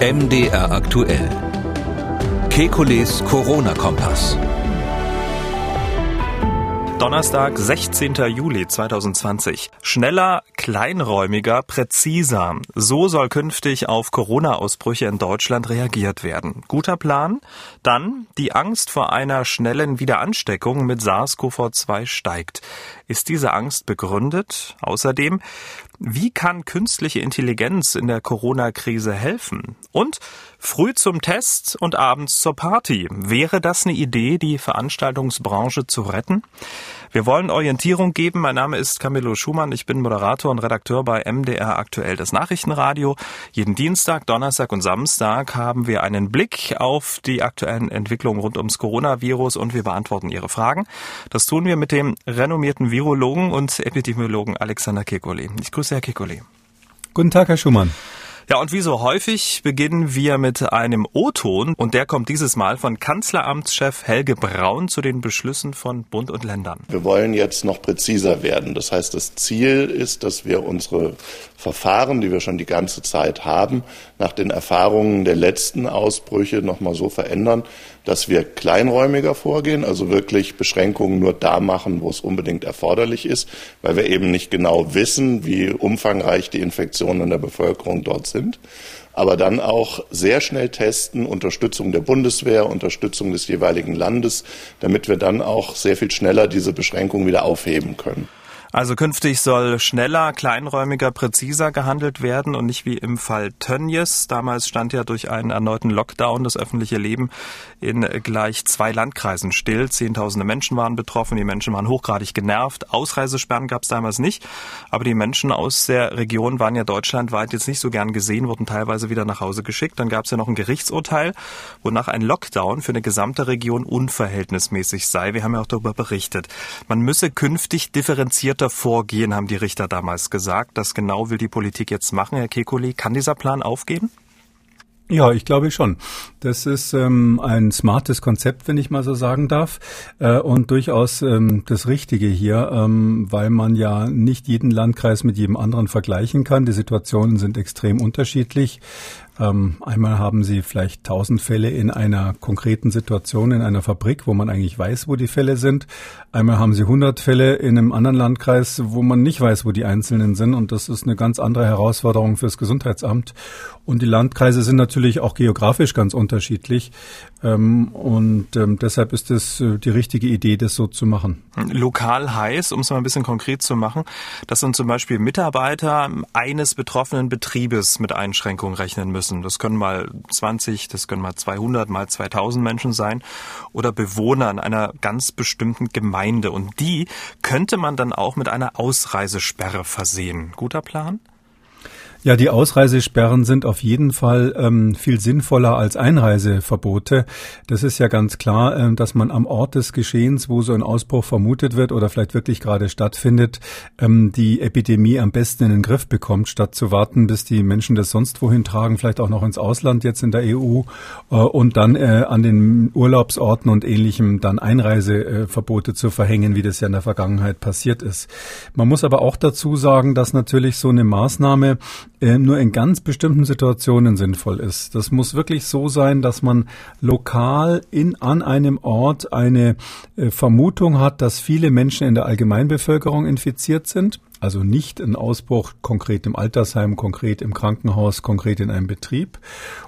MDR aktuell. Kekules Corona-Kompass. Donnerstag, 16. Juli 2020. Schneller, kleinräumiger, präziser. So soll künftig auf Corona-Ausbrüche in Deutschland reagiert werden. Guter Plan? Dann, die Angst vor einer schnellen Wiederansteckung mit SARS-CoV-2 steigt. Ist diese Angst begründet? Außerdem, wie kann künstliche Intelligenz in der Corona-Krise helfen? Und früh zum Test und abends zur Party. Wäre das eine Idee, die Veranstaltungsbranche zu retten? Wir wollen Orientierung geben. Mein Name ist Camillo Schumann. Ich bin Moderator und Redakteur bei MDR Aktuell das Nachrichtenradio. Jeden Dienstag, Donnerstag und Samstag haben wir einen Blick auf die aktuellen Entwicklungen rund ums Coronavirus und wir beantworten Ihre Fragen. Das tun wir mit dem renommierten Virologen und Epidemiologen Alexander Kekulé. Ich grüße Herr Kekulé. Guten Tag, Herr Schumann. Ja, und wie so häufig beginnen wir mit einem O-Ton und der kommt dieses Mal von Kanzleramtschef Helge Braun zu den Beschlüssen von Bund und Ländern. Wir wollen jetzt noch präziser werden. Das heißt, das Ziel ist, dass wir unsere Verfahren, die wir schon die ganze Zeit haben, nach den Erfahrungen der letzten Ausbrüche nochmal so verändern, dass wir kleinräumiger vorgehen, also wirklich Beschränkungen nur da machen, wo es unbedingt erforderlich ist, weil wir eben nicht genau wissen, wie umfangreich die Infektionen in der Bevölkerung dort sind aber dann auch sehr schnell testen, Unterstützung der Bundeswehr, Unterstützung des jeweiligen Landes, damit wir dann auch sehr viel schneller diese Beschränkungen wieder aufheben können. Also künftig soll schneller, kleinräumiger, präziser gehandelt werden und nicht wie im Fall Tönnies. Damals stand ja durch einen erneuten Lockdown das öffentliche Leben in gleich zwei Landkreisen still. Zehntausende Menschen waren betroffen, die Menschen waren hochgradig genervt. Ausreisesperren gab es damals nicht, aber die Menschen aus der Region waren ja deutschlandweit jetzt nicht so gern gesehen, wurden teilweise wieder nach Hause geschickt. Dann gab es ja noch ein Gerichtsurteil, wonach ein Lockdown für eine gesamte Region unverhältnismäßig sei. Wir haben ja auch darüber berichtet. Man müsse künftig differenziert weiter vorgehen, haben die Richter damals gesagt. Das genau will die Politik jetzt machen. Herr Kekulé, kann dieser Plan aufgehen? Ja, ich glaube schon. Das ist ähm, ein smartes Konzept, wenn ich mal so sagen darf, äh, und durchaus ähm, das Richtige hier, ähm, weil man ja nicht jeden Landkreis mit jedem anderen vergleichen kann. Die Situationen sind extrem unterschiedlich. Ähm, einmal haben Sie vielleicht tausend Fälle in einer konkreten Situation in einer Fabrik, wo man eigentlich weiß, wo die Fälle sind. Einmal haben Sie hundert Fälle in einem anderen Landkreis, wo man nicht weiß, wo die Einzelnen sind. Und das ist eine ganz andere Herausforderung fürs Gesundheitsamt. Und die Landkreise sind natürlich auch geografisch ganz unterschiedlich. Ähm, und ähm, deshalb ist es äh, die richtige Idee, das so zu machen. Lokal heißt, um es mal ein bisschen konkret zu machen, dass dann zum Beispiel Mitarbeiter eines betroffenen Betriebes mit Einschränkungen rechnen müssen müssen. Das können mal 20, das können mal 200, mal 2000 Menschen sein oder Bewohner in einer ganz bestimmten Gemeinde. Und die könnte man dann auch mit einer Ausreisesperre versehen. Guter Plan? Ja, die Ausreisesperren sind auf jeden Fall ähm, viel sinnvoller als Einreiseverbote. Das ist ja ganz klar, ähm, dass man am Ort des Geschehens, wo so ein Ausbruch vermutet wird oder vielleicht wirklich gerade stattfindet, ähm, die Epidemie am besten in den Griff bekommt, statt zu warten, bis die Menschen das sonst wohin tragen, vielleicht auch noch ins Ausland jetzt in der EU äh, und dann äh, an den Urlaubsorten und ähnlichem dann Einreiseverbote zu verhängen, wie das ja in der Vergangenheit passiert ist. Man muss aber auch dazu sagen, dass natürlich so eine Maßnahme äh, nur in ganz bestimmten Situationen sinnvoll ist. Das muss wirklich so sein, dass man lokal in, an einem Ort eine äh, Vermutung hat, dass viele Menschen in der Allgemeinbevölkerung infiziert sind also nicht ein Ausbruch konkret im Altersheim, konkret im Krankenhaus, konkret in einem Betrieb.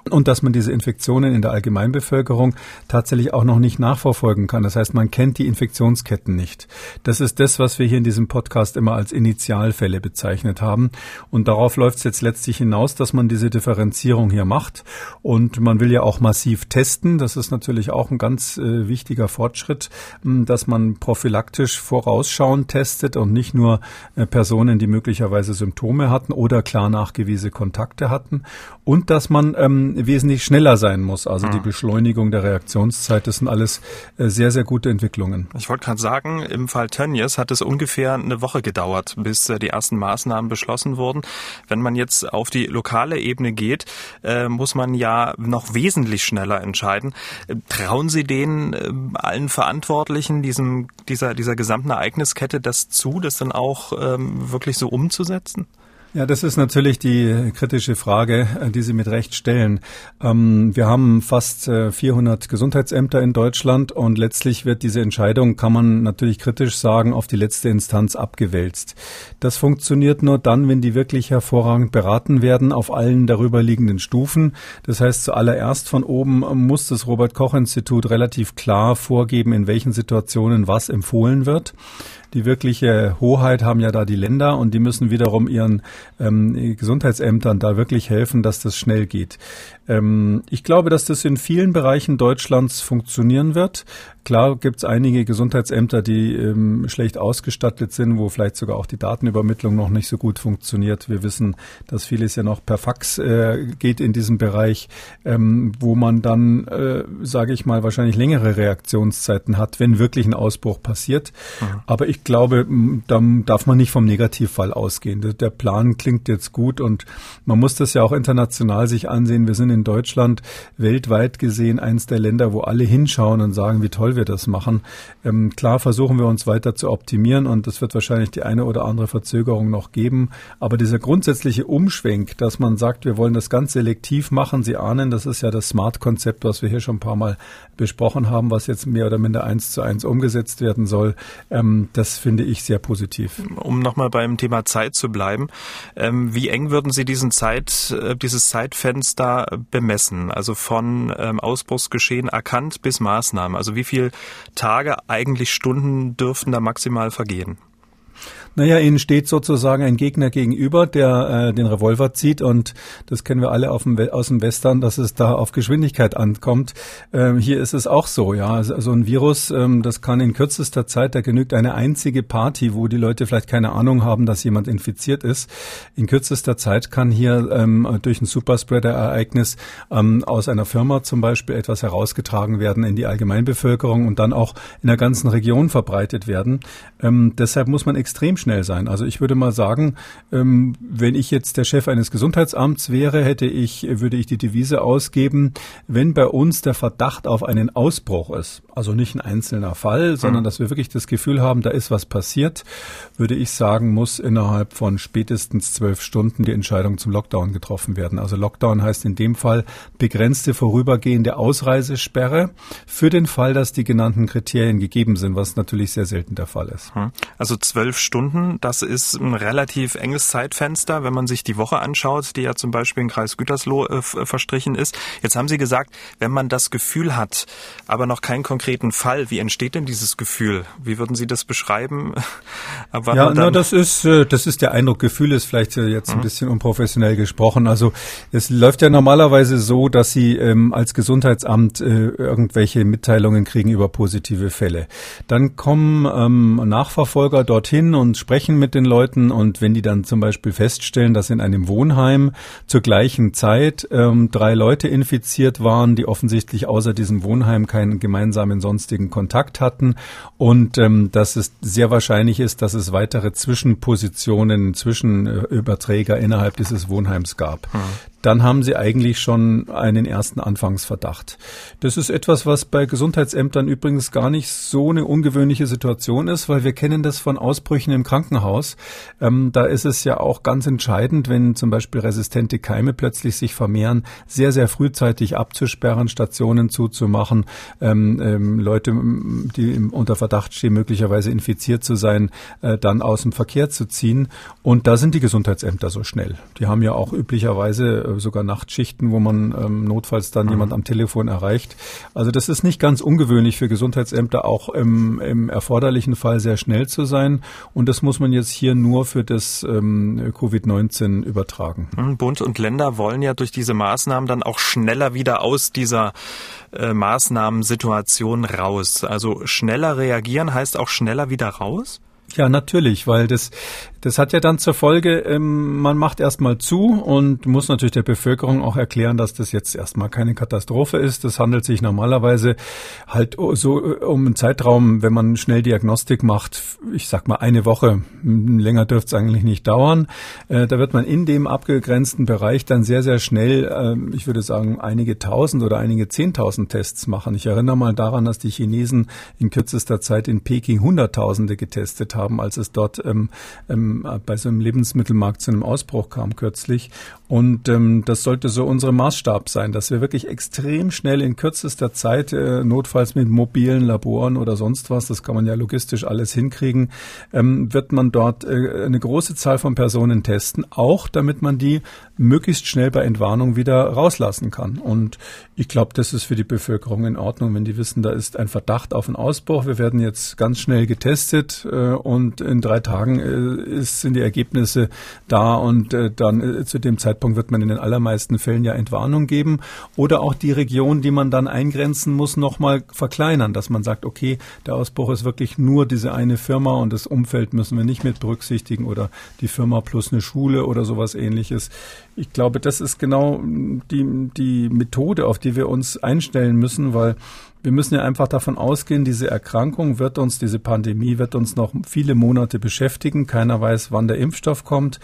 Und dass man diese Infektionen in der Allgemeinbevölkerung tatsächlich auch noch nicht nachverfolgen kann. Das heißt, man kennt die Infektionsketten nicht. Das ist das, was wir hier in diesem Podcast immer als Initialfälle bezeichnet haben. Und darauf läuft es jetzt letztlich hinaus, dass man diese Differenzierung hier macht. Und man will ja auch massiv testen. Das ist natürlich auch ein ganz äh, wichtiger Fortschritt, dass man prophylaktisch vorausschauend testet und nicht nur äh, Personen, die möglicherweise Symptome hatten oder klar nachgewiesene Kontakte hatten und dass man ähm, wesentlich schneller sein muss. Also mhm. die Beschleunigung der Reaktionszeit, das sind alles äh, sehr, sehr gute Entwicklungen. Ich wollte gerade sagen, im Fall Tönnies hat es ungefähr eine Woche gedauert, bis äh, die ersten Maßnahmen beschlossen wurden. Wenn man jetzt auf die lokale Ebene geht, äh, muss man ja noch wesentlich schneller entscheiden. Äh, trauen Sie den äh, allen Verantwortlichen, diesem, dieser, dieser gesamten Ereigniskette das zu, das dann auch ähm, wirklich so umzusetzen? Ja, das ist natürlich die kritische Frage, äh, die Sie mit Recht stellen. Ähm, wir haben fast 400 äh, Gesundheitsämter in Deutschland und letztlich wird diese Entscheidung, kann man natürlich kritisch sagen, auf die letzte Instanz abgewälzt. Das funktioniert nur dann, wenn die wirklich hervorragend beraten werden auf allen darüber liegenden Stufen. Das heißt, zuallererst von oben muss das Robert Koch Institut relativ klar vorgeben, in welchen Situationen was empfohlen wird. Die wirkliche Hoheit haben ja da die Länder und die müssen wiederum ihren ähm, Gesundheitsämtern da wirklich helfen, dass das schnell geht. Ähm, ich glaube, dass das in vielen Bereichen Deutschlands funktionieren wird. Klar gibt es einige Gesundheitsämter, die ähm, schlecht ausgestattet sind, wo vielleicht sogar auch die Datenübermittlung noch nicht so gut funktioniert. Wir wissen, dass vieles ja noch per Fax äh, geht in diesem Bereich, ähm, wo man dann, äh, sage ich mal, wahrscheinlich längere Reaktionszeiten hat, wenn wirklich ein Ausbruch passiert. Mhm. Aber ich glaube, da darf man nicht vom Negativfall ausgehen. Der Plan klingt jetzt gut und man muss das ja auch international sich ansehen. Wir sind in Deutschland weltweit gesehen eines der Länder, wo alle hinschauen und sagen, wie toll toll wir das machen. Ähm, klar versuchen wir uns weiter zu optimieren und es wird wahrscheinlich die eine oder andere Verzögerung noch geben. Aber dieser grundsätzliche Umschwenk, dass man sagt, wir wollen das ganz selektiv machen, Sie ahnen, das ist ja das Smart-Konzept, was wir hier schon ein paar Mal besprochen haben, was jetzt mehr oder minder eins zu eins umgesetzt werden soll. Ähm, das finde ich sehr positiv. Um nochmal beim Thema Zeit zu bleiben, ähm, wie eng würden Sie diesen Zeit, äh, dieses Zeitfenster bemessen? Also von ähm, Ausbruchsgeschehen erkannt bis Maßnahmen. Also wie viel Tage, eigentlich Stunden dürften da maximal vergehen? Naja, ihnen steht sozusagen ein Gegner gegenüber, der äh, den Revolver zieht und das kennen wir alle dem, aus dem Western, dass es da auf Geschwindigkeit ankommt. Ähm, hier ist es auch so, ja. Also, also ein Virus, ähm, das kann in kürzester Zeit, da genügt eine einzige Party, wo die Leute vielleicht keine Ahnung haben, dass jemand infiziert ist. In kürzester Zeit kann hier ähm, durch ein Superspreader-Ereignis ähm, aus einer Firma zum Beispiel etwas herausgetragen werden in die Allgemeinbevölkerung und dann auch in der ganzen Region verbreitet werden. Ähm, deshalb muss man extrem schnell sein. Also ich würde mal sagen, ähm, wenn ich jetzt der Chef eines Gesundheitsamts wäre, hätte ich, würde ich die Devise ausgeben, wenn bei uns der Verdacht auf einen Ausbruch ist, also nicht ein einzelner Fall, sondern mhm. dass wir wirklich das Gefühl haben, da ist was passiert, würde ich sagen, muss innerhalb von spätestens zwölf Stunden die Entscheidung zum Lockdown getroffen werden. Also Lockdown heißt in dem Fall begrenzte vorübergehende Ausreisesperre für den Fall, dass die genannten Kriterien gegeben sind, was natürlich sehr selten der Fall ist. Mhm. Also zwölf Stunden. Das ist ein relativ enges Zeitfenster, wenn man sich die Woche anschaut, die ja zum Beispiel in Kreis Gütersloh äh, verstrichen ist. Jetzt haben Sie gesagt, wenn man das Gefühl hat, aber noch keinen konkreten Fall, wie entsteht denn dieses Gefühl? Wie würden Sie das beschreiben? ja, na, das ist, äh, das ist der Eindruck. Gefühl ist vielleicht äh, jetzt ein mhm. bisschen unprofessionell gesprochen. Also es läuft ja normalerweise so, dass Sie ähm, als Gesundheitsamt äh, irgendwelche Mitteilungen kriegen über positive Fälle. Dann kommen ähm, Nachverfolger dorthin und sprechen mit den Leuten und wenn die dann zum Beispiel feststellen, dass in einem Wohnheim zur gleichen Zeit ähm, drei Leute infiziert waren, die offensichtlich außer diesem Wohnheim keinen gemeinsamen sonstigen Kontakt hatten und ähm, dass es sehr wahrscheinlich ist, dass es weitere Zwischenpositionen, Zwischenüberträger innerhalb dieses Wohnheims gab. Hm dann haben sie eigentlich schon einen ersten Anfangsverdacht. Das ist etwas, was bei Gesundheitsämtern übrigens gar nicht so eine ungewöhnliche Situation ist, weil wir kennen das von Ausbrüchen im Krankenhaus. Ähm, da ist es ja auch ganz entscheidend, wenn zum Beispiel resistente Keime plötzlich sich vermehren, sehr, sehr frühzeitig abzusperren, Stationen zuzumachen, ähm, ähm, Leute, die unter Verdacht stehen, möglicherweise infiziert zu sein, äh, dann aus dem Verkehr zu ziehen. Und da sind die Gesundheitsämter so schnell. Die haben ja auch üblicherweise äh, sogar Nachtschichten, wo man ähm, notfalls dann mhm. jemand am Telefon erreicht. Also das ist nicht ganz ungewöhnlich für Gesundheitsämter, auch im, im erforderlichen Fall sehr schnell zu sein. Und das muss man jetzt hier nur für das ähm, Covid-19 übertragen. Mhm, Bund und Länder wollen ja durch diese Maßnahmen dann auch schneller wieder aus dieser äh, Maßnahmensituation raus. Also schneller reagieren heißt auch schneller wieder raus? Ja, natürlich, weil das das hat ja dann zur Folge, ähm, man macht erstmal zu und muss natürlich der Bevölkerung auch erklären, dass das jetzt erstmal keine Katastrophe ist. Das handelt sich normalerweise halt so um einen Zeitraum, wenn man schnell Diagnostik macht, ich sag mal eine Woche, länger dürfte es eigentlich nicht dauern. Äh, da wird man in dem abgegrenzten Bereich dann sehr, sehr schnell, äh, ich würde sagen, einige tausend oder einige zehntausend Tests machen. Ich erinnere mal daran, dass die Chinesen in kürzester Zeit in Peking Hunderttausende getestet haben haben, als es dort ähm, ähm, bei so einem Lebensmittelmarkt zu einem Ausbruch kam kürzlich. Und ähm, das sollte so unsere Maßstab sein, dass wir wirklich extrem schnell in kürzester Zeit, äh, notfalls mit mobilen Laboren oder sonst was, das kann man ja logistisch alles hinkriegen, ähm, wird man dort äh, eine große Zahl von Personen testen, auch damit man die möglichst schnell bei Entwarnung wieder rauslassen kann. Und ich glaube, das ist für die Bevölkerung in Ordnung, wenn die wissen, da ist ein Verdacht auf einen Ausbruch. Wir werden jetzt ganz schnell getestet äh, und in drei Tagen äh, ist, sind die Ergebnisse da und äh, dann äh, zu dem Zeitpunkt wird man in den allermeisten Fällen ja Entwarnung geben oder auch die Region, die man dann eingrenzen muss, nochmal verkleinern, dass man sagt, okay, der Ausbruch ist wirklich nur diese eine Firma und das Umfeld müssen wir nicht mit berücksichtigen oder die Firma plus eine Schule oder sowas ähnliches. Ich glaube, das ist genau die, die Methode, auf die wir uns einstellen müssen, weil wir müssen ja einfach davon ausgehen, diese Erkrankung wird uns, diese Pandemie wird uns noch viele Monate beschäftigen. Keiner weiß, wann der Impfstoff kommt.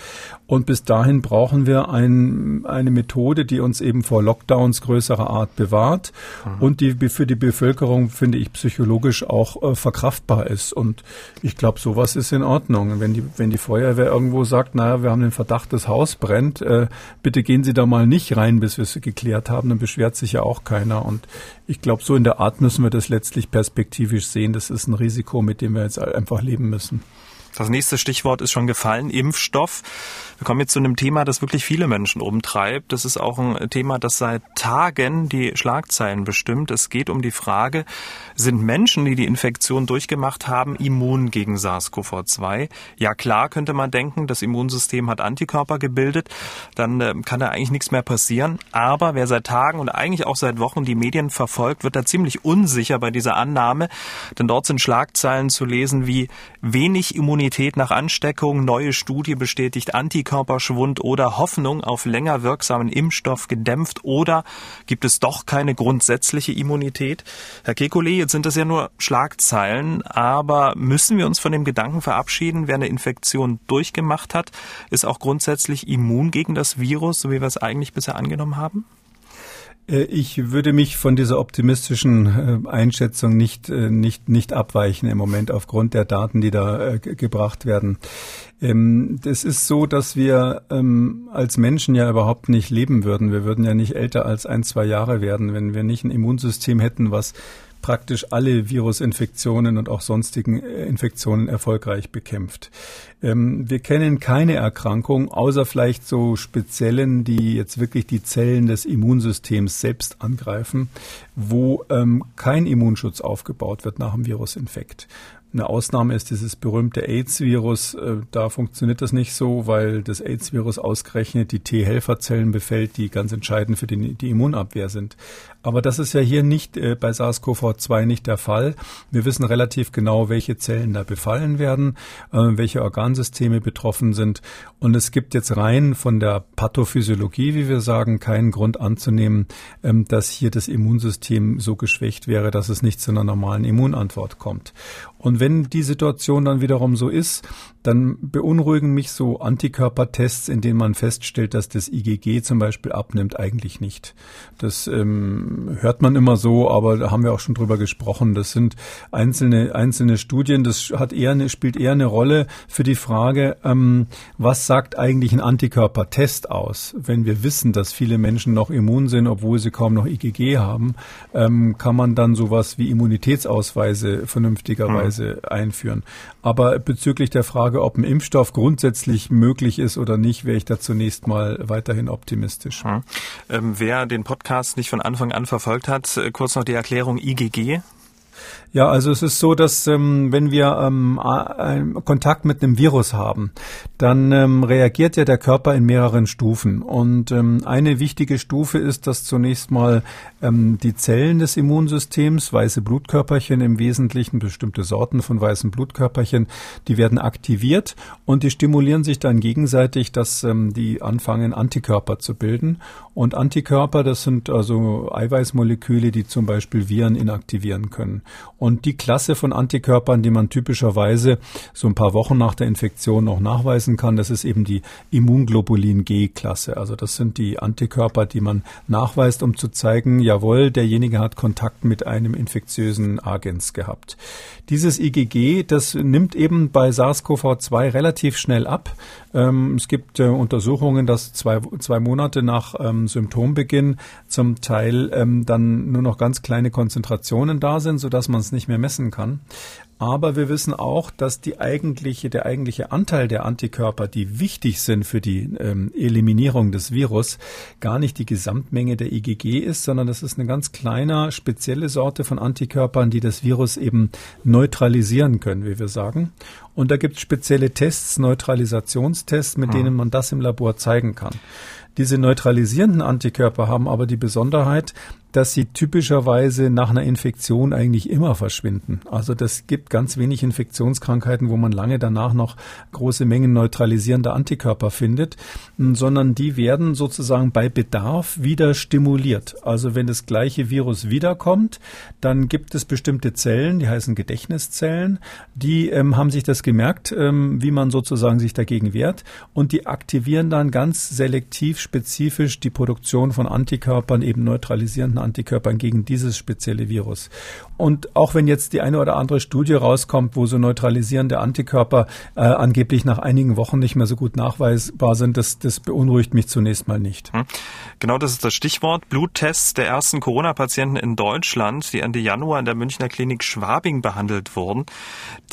Und bis dahin brauchen wir ein, eine Methode, die uns eben vor Lockdowns größerer Art bewahrt mhm. und die für die Bevölkerung, finde ich, psychologisch auch äh, verkraftbar ist. Und ich glaube, sowas ist in Ordnung. Wenn die, wenn die Feuerwehr irgendwo sagt, naja, wir haben den Verdacht, das Haus brennt, äh, bitte gehen Sie da mal nicht rein, bis wir es geklärt haben, dann beschwert sich ja auch keiner. Und ich glaube, so in der Art müssen wir das letztlich perspektivisch sehen. Das ist ein Risiko, mit dem wir jetzt einfach leben müssen. Das nächste Stichwort ist schon gefallen, Impfstoff. Wir kommen jetzt zu einem Thema, das wirklich viele Menschen umtreibt. Das ist auch ein Thema, das seit Tagen die Schlagzeilen bestimmt. Es geht um die Frage, sind Menschen, die die Infektion durchgemacht haben, immun gegen SARS-CoV-2? Ja klar, könnte man denken, das Immunsystem hat Antikörper gebildet, dann äh, kann da eigentlich nichts mehr passieren. Aber wer seit Tagen und eigentlich auch seit Wochen die Medien verfolgt, wird da ziemlich unsicher bei dieser Annahme, denn dort sind Schlagzeilen zu lesen wie wenig Immunität nach Ansteckung, neue Studie bestätigt Antikörper, Antikörperschwund oder Hoffnung auf länger wirksamen Impfstoff gedämpft oder gibt es doch keine grundsätzliche Immunität? Herr Kekulé, jetzt sind das ja nur Schlagzeilen, aber müssen wir uns von dem Gedanken verabschieden, wer eine Infektion durchgemacht hat, ist auch grundsätzlich immun gegen das Virus, so wie wir es eigentlich bisher angenommen haben? Äh, ich würde mich von dieser optimistischen äh, Einschätzung nicht, äh, nicht, nicht abweichen im Moment aufgrund der Daten, die da gebracht werden. Ähm, das ist so, dass wir ähm, als Menschen ja überhaupt nicht leben würden. Wir würden ja nicht älter als ein, zwei Jahre werden, wenn wir nicht ein Immunsystem hätten, was praktisch alle Virusinfektionen und auch sonstigen äh, Infektionen erfolgreich bekämpft. Ähm, wir kennen keine Erkrankung, außer vielleicht so speziellen, die jetzt wirklich die Zellen des Immunsystems selbst angreifen, wo ähm, kein Immunschutz aufgebaut wird nach dem Virusinfekt. Eine Ausnahme ist dieses berühmte AIDS-Virus. Äh, da funktioniert das nicht so, weil das AIDS-Virus ausgerechnet die T-Helferzellen befällt, die ganz entscheidend für die, die, Immunabwehr sind. Aber das ist ja hier nicht äh, bei SARS-CoV-2 nicht der Fall. Wir wissen relativ genau, welche Zellen da befallen werden, äh, welche Organsysteme betroffen sind. Und es gibt jetzt rein von der Pathophysiologie, wie wir sagen, keinen Grund anzunehmen, ähm, dass hier das Immunsystem so geschwächt wäre, dass es nicht zu einer normalen Immunantwort kommt. Und wenn die Situation dann wiederum so ist, dann beunruhigen mich so Antikörpertests, in denen man feststellt, dass das IgG zum Beispiel abnimmt, eigentlich nicht. Das ähm, hört man immer so, aber da haben wir auch schon drüber gesprochen. Das sind einzelne einzelne Studien. Das hat eher eine, spielt eher eine Rolle für die Frage, ähm, was sagt eigentlich ein Antikörpertest aus? Wenn wir wissen, dass viele Menschen noch immun sind, obwohl sie kaum noch IgG haben, ähm, kann man dann sowas wie Immunitätsausweise vernünftigerweise hm. einführen. Aber bezüglich der Frage ob ein Impfstoff grundsätzlich möglich ist oder nicht, wäre ich da zunächst mal weiterhin optimistisch. Hm. Ähm, wer den Podcast nicht von Anfang an verfolgt hat, äh, kurz noch die Erklärung IgG. Ja, also es ist so, dass ähm, wenn wir ähm, Kontakt mit einem Virus haben, dann ähm, reagiert ja der Körper in mehreren Stufen. Und ähm, eine wichtige Stufe ist, dass zunächst mal ähm, die Zellen des Immunsystems, weiße Blutkörperchen im Wesentlichen, bestimmte Sorten von weißen Blutkörperchen, die werden aktiviert und die stimulieren sich dann gegenseitig, dass ähm, die anfangen, Antikörper zu bilden. Und Antikörper, das sind also Eiweißmoleküle, die zum Beispiel Viren inaktivieren können. Und die Klasse von Antikörpern, die man typischerweise so ein paar Wochen nach der Infektion noch nachweisen kann, das ist eben die Immunglobulin G-Klasse. Also das sind die Antikörper, die man nachweist, um zu zeigen, jawohl, derjenige hat Kontakt mit einem infektiösen Agens gehabt. Dieses IgG, das nimmt eben bei SARS-CoV-2 relativ schnell ab. Ähm, es gibt äh, Untersuchungen, dass zwei, zwei Monate nach ähm, Symptombeginn zum Teil ähm, dann nur noch ganz kleine Konzentrationen da sind, sodass man es nicht mehr messen kann. Aber wir wissen auch, dass die eigentliche, der eigentliche Anteil der Antikörper, die wichtig sind für die ähm, Eliminierung des Virus, gar nicht die Gesamtmenge der IgG ist, sondern das ist eine ganz kleine, spezielle Sorte von Antikörpern, die das Virus eben neutralisieren können, wie wir sagen. Und da gibt es spezielle Tests, Neutralisationstests, mit ah. denen man das im Labor zeigen kann. Diese neutralisierenden Antikörper haben aber die Besonderheit, dass sie typischerweise nach einer Infektion eigentlich immer verschwinden. Also das gibt ganz wenig Infektionskrankheiten, wo man lange danach noch große Mengen neutralisierender Antikörper findet, sondern die werden sozusagen bei Bedarf wieder stimuliert. Also wenn das gleiche Virus wiederkommt, dann gibt es bestimmte Zellen, die heißen Gedächtniszellen, die ähm, haben sich das gemerkt, ähm, wie man sozusagen sich dagegen wehrt und die aktivieren dann ganz selektiv spezifisch die Produktion von Antikörpern, eben neutralisierenden Antikörpern gegen dieses spezielle Virus. Und auch wenn jetzt die eine oder andere Studie rauskommt, wo so neutralisierende Antikörper äh, angeblich nach einigen Wochen nicht mehr so gut nachweisbar sind, das, das beunruhigt mich zunächst mal nicht. Hm. Genau das ist das Stichwort. Bluttests der ersten Corona-Patienten in Deutschland, die Ende Januar in der Münchner Klinik Schwabing behandelt wurden,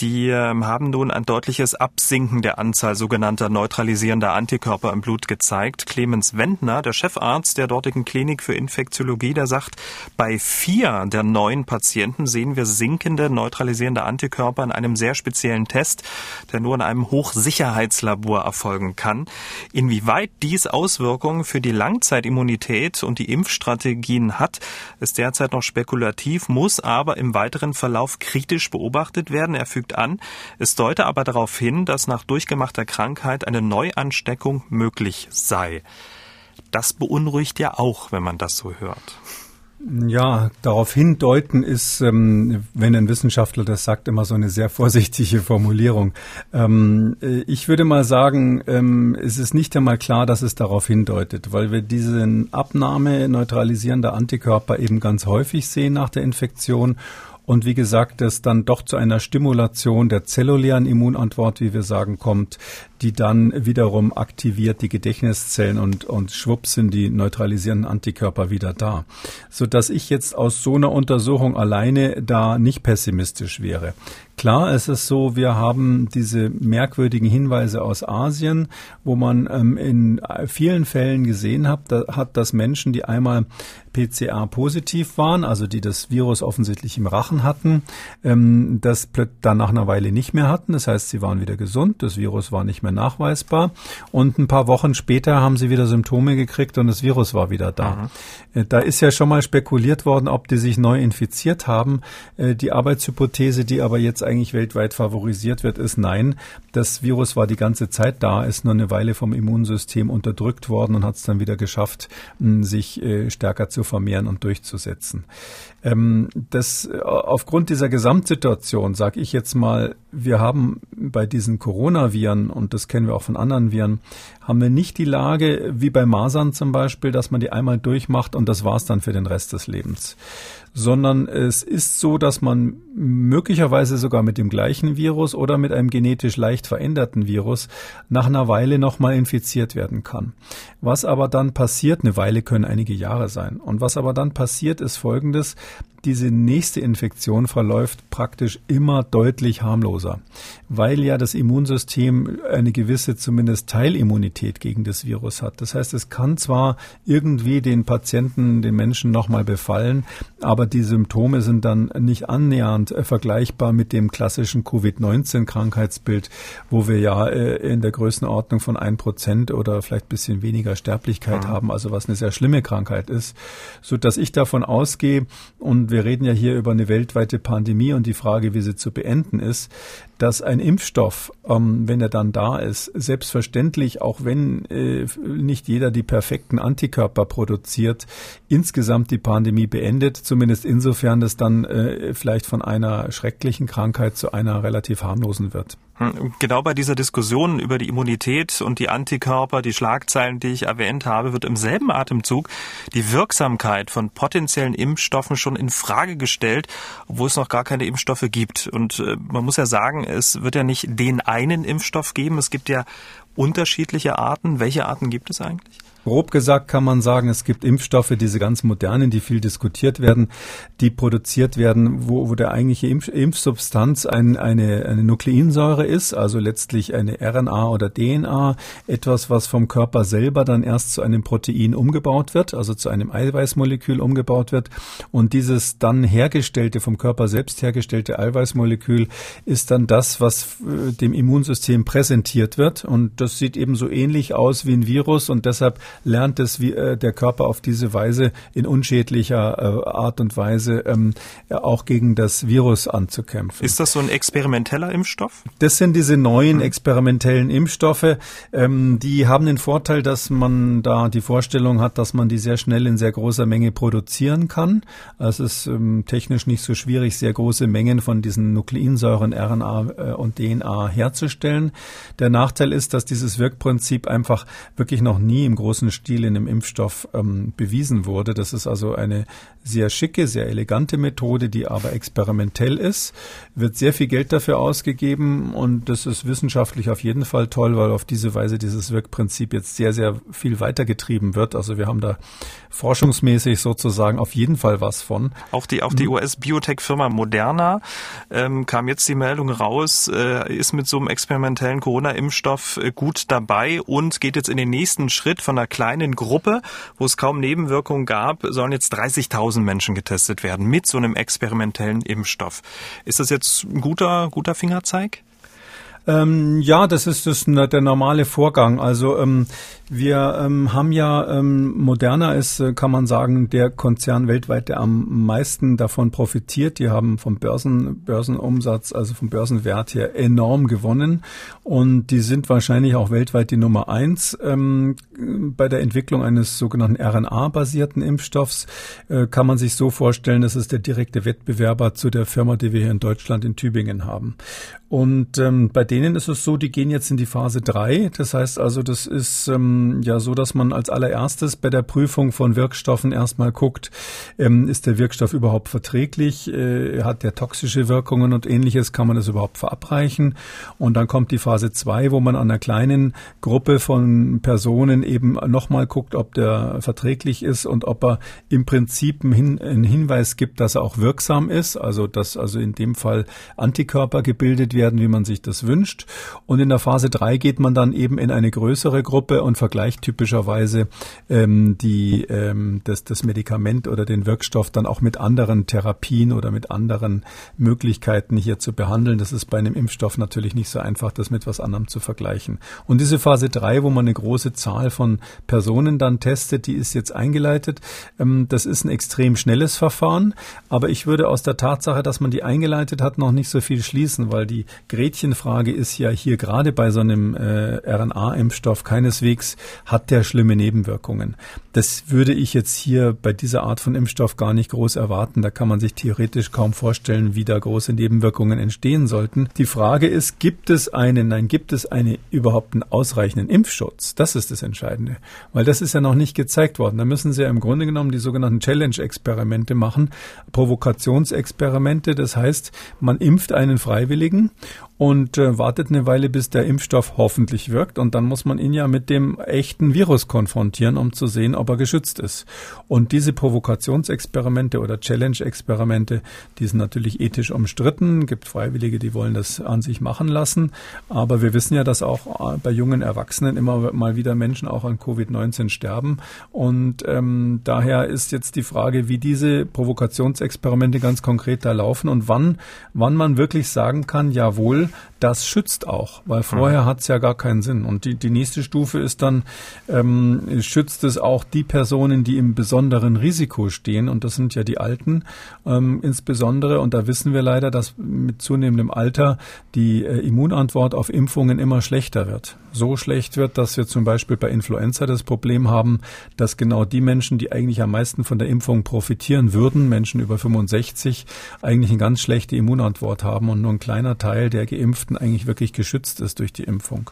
die äh, haben nun ein deutliches Absinken der Anzahl sogenannter neutralisierender Antikörper im Blut gezeigt. Clemens Wendner, der Chefarzt der dortigen Klinik für Infektiologie, der sagt, bei vier der neuen Patienten sehen wir sinkende neutralisierende Antikörper in einem sehr speziellen Test, der nur in einem Hochsicherheitslabor erfolgen kann. Inwieweit dies Auswirkungen für die Langzeitimmunität und die Impfstrategien hat, ist derzeit noch spekulativ, muss aber im weiteren Verlauf kritisch beobachtet werden. Er fügt an, es deute aber darauf hin, dass nach durchgemachter Krankheit eine Neuansteckung möglich sei. Das beunruhigt ja auch, wenn man das so hört. Ja, darauf hindeuten ist, ähm, wenn ein Wissenschaftler das sagt, immer so eine sehr vorsichtige Formulierung. Ähm, äh, ich würde mal sagen, ähm, es ist nicht einmal klar, dass es darauf hindeutet, weil wir diese Abnahme neutralisierender Antikörper eben ganz häufig sehen nach der Infektion und wie gesagt, es dann doch zu einer Stimulation der zellulären Immunantwort, wie wir sagen, kommt, die dann wiederum aktiviert die Gedächtniszellen und, und schwupps sind die neutralisierenden Antikörper wieder da. Sodass ich jetzt aus so einer Untersuchung alleine da nicht pessimistisch wäre. Klar, es ist so, wir haben diese merkwürdigen Hinweise aus Asien, wo man ähm, in vielen Fällen gesehen hat, da, hat, dass Menschen, die einmal PCA-positiv waren, also die das Virus offensichtlich im Rachen hatten, ähm, das dann nach einer Weile nicht mehr hatten. Das heißt, sie waren wieder gesund, das Virus war nicht mehr nachweisbar und ein paar Wochen später haben sie wieder Symptome gekriegt und das Virus war wieder da. Mhm. Da ist ja schon mal spekuliert worden, ob die sich neu infiziert haben. Äh, die Arbeitshypothese, die aber jetzt eigentlich weltweit favorisiert wird, ist nein. Das Virus war die ganze Zeit da, ist nur eine Weile vom Immunsystem unterdrückt worden und hat es dann wieder geschafft, sich äh, stärker zu vermehren und durchzusetzen. Ähm, das, äh, aufgrund dieser Gesamtsituation sage ich jetzt mal, wir haben bei diesen Coronaviren, und das kennen wir auch von anderen Viren, haben wir nicht die Lage, wie bei Masern zum Beispiel, dass man die einmal durchmacht und das war's dann für den Rest des Lebens. Sondern es ist so, dass man möglicherweise sogar mit dem gleichen Virus oder mit einem genetisch leicht veränderten Virus nach einer Weile nochmal infiziert werden kann. Was aber dann passiert, eine Weile können einige Jahre sein. Und was aber dann passiert, ist Folgendes diese nächste Infektion verläuft praktisch immer deutlich harmloser, weil ja das Immunsystem eine gewisse zumindest Teilimmunität gegen das Virus hat. Das heißt, es kann zwar irgendwie den Patienten, den Menschen nochmal befallen, aber die Symptome sind dann nicht annähernd äh, vergleichbar mit dem klassischen Covid-19-Krankheitsbild, wo wir ja äh, in der Größenordnung von ein Prozent oder vielleicht bisschen weniger Sterblichkeit mhm. haben, also was eine sehr schlimme Krankheit ist, so dass ich davon ausgehe und wir reden ja hier über eine weltweite Pandemie und die Frage, wie sie zu beenden ist, dass ein Impfstoff, ähm, wenn er dann da ist, selbstverständlich, auch wenn äh, nicht jeder die perfekten Antikörper produziert, insgesamt die Pandemie beendet, zumindest insofern es dann äh, vielleicht von einer schrecklichen Krankheit zu einer relativ harmlosen wird. Hm, genau bei dieser Diskussion über die Immunität und die Antikörper, die Schlagzeilen, die ich erwähnt habe, wird im selben Atemzug die Wirksamkeit von potenziellen Impfstoffen schon in Frage gestellt, obwohl es noch gar keine Impfstoffe gibt. Und äh, man muss ja sagen, es wird ja nicht den einen Impfstoff geben. Es gibt ja unterschiedliche Arten. Welche Arten gibt es eigentlich? Grob gesagt kann man sagen, es gibt Impfstoffe, diese ganz modernen, die viel diskutiert werden, die produziert werden, wo, wo der eigentliche Impf Impfsubstanz ein, eine, eine Nukleinsäure ist, also letztlich eine RNA oder DNA, etwas, was vom Körper selber dann erst zu einem Protein umgebaut wird, also zu einem Eiweißmolekül umgebaut wird. Und dieses dann hergestellte, vom Körper selbst hergestellte Eiweißmolekül ist dann das, was äh, dem Immunsystem präsentiert wird. Und das sieht eben so ähnlich aus wie ein Virus und deshalb lernt es wie, äh, der Körper auf diese Weise in unschädlicher äh, Art und Weise ähm, auch gegen das Virus anzukämpfen. Ist das so ein experimenteller Impfstoff? Das sind diese neuen experimentellen Impfstoffe. Ähm, die haben den Vorteil, dass man da die Vorstellung hat, dass man die sehr schnell in sehr großer Menge produzieren kann. Also es ist ähm, technisch nicht so schwierig, sehr große Mengen von diesen Nukleinsäuren, RNA äh, und DNA herzustellen. Der Nachteil ist, dass dieses Wirkprinzip einfach wirklich noch nie im großen großen Stil in dem Impfstoff ähm, bewiesen wurde. Das ist also eine sehr schicke, sehr elegante Methode, die aber experimentell ist. Wird sehr viel Geld dafür ausgegeben und das ist wissenschaftlich auf jeden Fall toll, weil auf diese Weise dieses Wirkprinzip jetzt sehr, sehr viel weitergetrieben wird. Also wir haben da forschungsmäßig sozusagen auf jeden Fall was von. Auch die, auch die mhm. US-Biotech-Firma Moderna ähm, kam jetzt die Meldung raus, äh, ist mit so einem experimentellen Corona-Impfstoff äh, gut dabei und geht jetzt in den nächsten Schritt von einer kleinen Gruppe, wo es kaum Nebenwirkungen gab, sollen jetzt 30.000 Menschen getestet werden mit so einem experimentellen Impfstoff. Ist das jetzt ein guter, guter Fingerzeig? Ähm, ja, das ist das, der normale Vorgang. Also ähm, wir ähm, haben ja, ähm, Moderna ist, äh, kann man sagen, der Konzern weltweit, der am meisten davon profitiert. Die haben vom Börsen, Börsenumsatz, also vom Börsenwert her enorm gewonnen. Und die sind wahrscheinlich auch weltweit die Nummer eins. Ähm, bei der Entwicklung eines sogenannten RNA-basierten Impfstoffs äh, kann man sich so vorstellen, das ist der direkte Wettbewerber zu der Firma, die wir hier in Deutschland in Tübingen haben. Und ähm, bei denen ist es so, die gehen jetzt in die Phase drei. Das heißt also, das ist ähm, ja so, dass man als allererstes bei der Prüfung von Wirkstoffen erstmal guckt, ähm, ist der Wirkstoff überhaupt verträglich, äh, hat der toxische Wirkungen und ähnliches, kann man das überhaupt verabreichen? Und dann kommt die Phase 2, wo man an einer kleinen Gruppe von Personen eben nochmal guckt, ob der verträglich ist und ob er im Prinzip einen, Hin einen Hinweis gibt, dass er auch wirksam ist, also dass also in dem Fall Antikörper gebildet werden, wie man sich das wünscht. Und in der Phase 3 geht man dann eben in eine größere Gruppe und vergleicht typischerweise ähm, die, ähm, das, das Medikament oder den Wirkstoff dann auch mit anderen Therapien oder mit anderen Möglichkeiten hier zu behandeln. Das ist bei einem Impfstoff natürlich nicht so einfach, das mit was anderem zu vergleichen. Und diese Phase 3, wo man eine große Zahl von Personen dann testet, die ist jetzt eingeleitet. Ähm, das ist ein extrem schnelles Verfahren, aber ich würde aus der Tatsache, dass man die eingeleitet hat, noch nicht so viel schließen, weil die Gretchenfrage ist ja hier gerade bei so einem äh, RNA-Impfstoff keineswegs hat der schlimme Nebenwirkungen. Das würde ich jetzt hier bei dieser Art von Impfstoff gar nicht groß erwarten. Da kann man sich theoretisch kaum vorstellen, wie da große Nebenwirkungen entstehen sollten. Die Frage ist, gibt es einen, nein, gibt es eine überhaupt einen ausreichenden Impfschutz? Das ist das Entscheidende. Weil das ist ja noch nicht gezeigt worden. Da müssen Sie ja im Grunde genommen die sogenannten Challenge-Experimente machen, Provokationsexperimente. Das heißt, man impft einen Freiwilligen und äh, wartet eine Weile, bis der Impfstoff hoffentlich wirkt. Und dann muss man ihn ja mit dem echten Virus konfrontieren, um zu sehen, ob er geschützt ist. Und diese Provokationsexperimente oder Challenge-Experimente, die sind natürlich ethisch umstritten. Es gibt Freiwillige, die wollen das an sich machen lassen. Aber wir wissen ja, dass auch äh, bei jungen Erwachsenen immer mal wieder Menschen auch an Covid-19 sterben. Und ähm, daher ist jetzt die Frage, wie diese Provokationsexperimente ganz konkret da laufen und wann, wann man wirklich sagen kann, jawohl, das schützt auch, weil vorher mhm. hat es ja gar keinen Sinn. Und die, die nächste Stufe ist dann, ähm, schützt es auch die Personen, die im besonderen Risiko stehen. Und das sind ja die Alten ähm, insbesondere. Und da wissen wir leider, dass mit zunehmendem Alter die äh, Immunantwort auf Impfungen immer schlechter wird. So schlecht wird, dass wir zum Beispiel bei Influenza das Problem haben, dass genau die Menschen, die eigentlich am meisten von der Impfung profitieren würden, Menschen über 65, eigentlich eine ganz schlechte Immunantwort haben und nur ein kleiner Teil der Geimpften eigentlich wirklich geschützt ist durch die Impfung.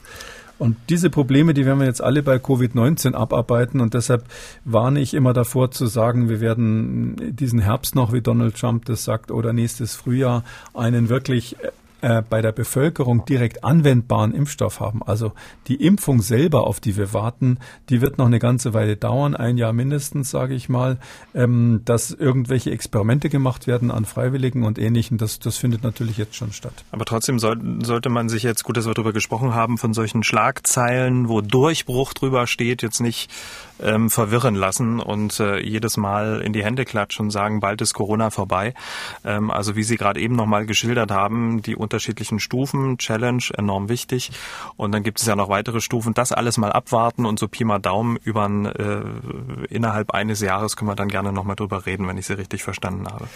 Und diese Probleme, die werden wir jetzt alle bei Covid-19 abarbeiten. Und deshalb warne ich immer davor zu sagen, wir werden diesen Herbst noch, wie Donald Trump das sagt, oder nächstes Frühjahr einen wirklich äh, bei der Bevölkerung direkt anwendbaren Impfstoff haben. Also die Impfung selber, auf die wir warten, die wird noch eine ganze Weile dauern, ein Jahr mindestens, sage ich mal. Ähm, dass irgendwelche Experimente gemacht werden an Freiwilligen und Ähnlichem, das, das findet natürlich jetzt schon statt. Aber trotzdem soll, sollte man sich jetzt, gut, dass wir darüber gesprochen haben, von solchen Schlagzeilen, wo Durchbruch drüber steht, jetzt nicht ähm, verwirren lassen und äh, jedes Mal in die Hände klatschen und sagen, bald ist Corona vorbei. Ähm, also wie Sie gerade eben nochmal geschildert haben, die unterschiedlichen Stufen, Challenge, enorm wichtig. Und dann gibt es ja noch weitere Stufen. Das alles mal abwarten und so Pi mal Daumen über äh, innerhalb eines Jahres können wir dann gerne nochmal drüber reden, wenn ich Sie richtig verstanden habe.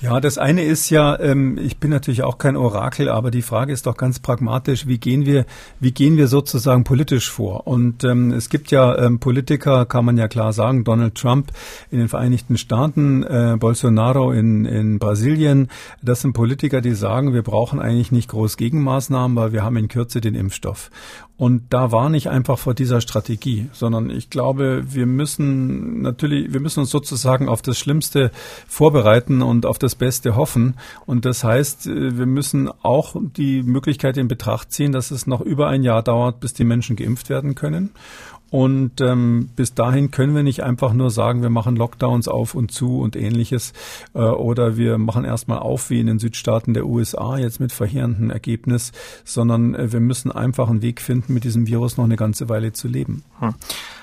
Ja, das eine ist ja, ähm, ich bin natürlich auch kein Orakel, aber die Frage ist doch ganz pragmatisch, wie gehen wir, wie gehen wir sozusagen politisch vor? Und ähm, es gibt ja ähm, Politiker, kann man ja klar sagen, Donald Trump in den Vereinigten Staaten, äh, Bolsonaro in, in Brasilien. Das sind Politiker, die sagen, wir brauchen eigentlich nicht groß Gegenmaßnahmen, weil wir haben in Kürze den Impfstoff. Und da war nicht einfach vor dieser Strategie, sondern ich glaube, wir müssen natürlich, wir müssen uns sozusagen auf das Schlimmste vorbereiten und auf das Beste hoffen. Und das heißt, äh, wir müssen auch die Möglichkeit in Betracht ziehen, dass es noch über ein Jahr dauert, bis die Menschen geimpft werden können. Und ähm, bis dahin können wir nicht einfach nur sagen, wir machen Lockdowns auf und zu und ähnliches. Äh, oder wir machen erstmal auf wie in den Südstaaten der USA jetzt mit verheerendem Ergebnis, sondern äh, wir müssen einfach einen Weg finden, mit diesem Virus noch eine ganze Weile zu leben. Hm.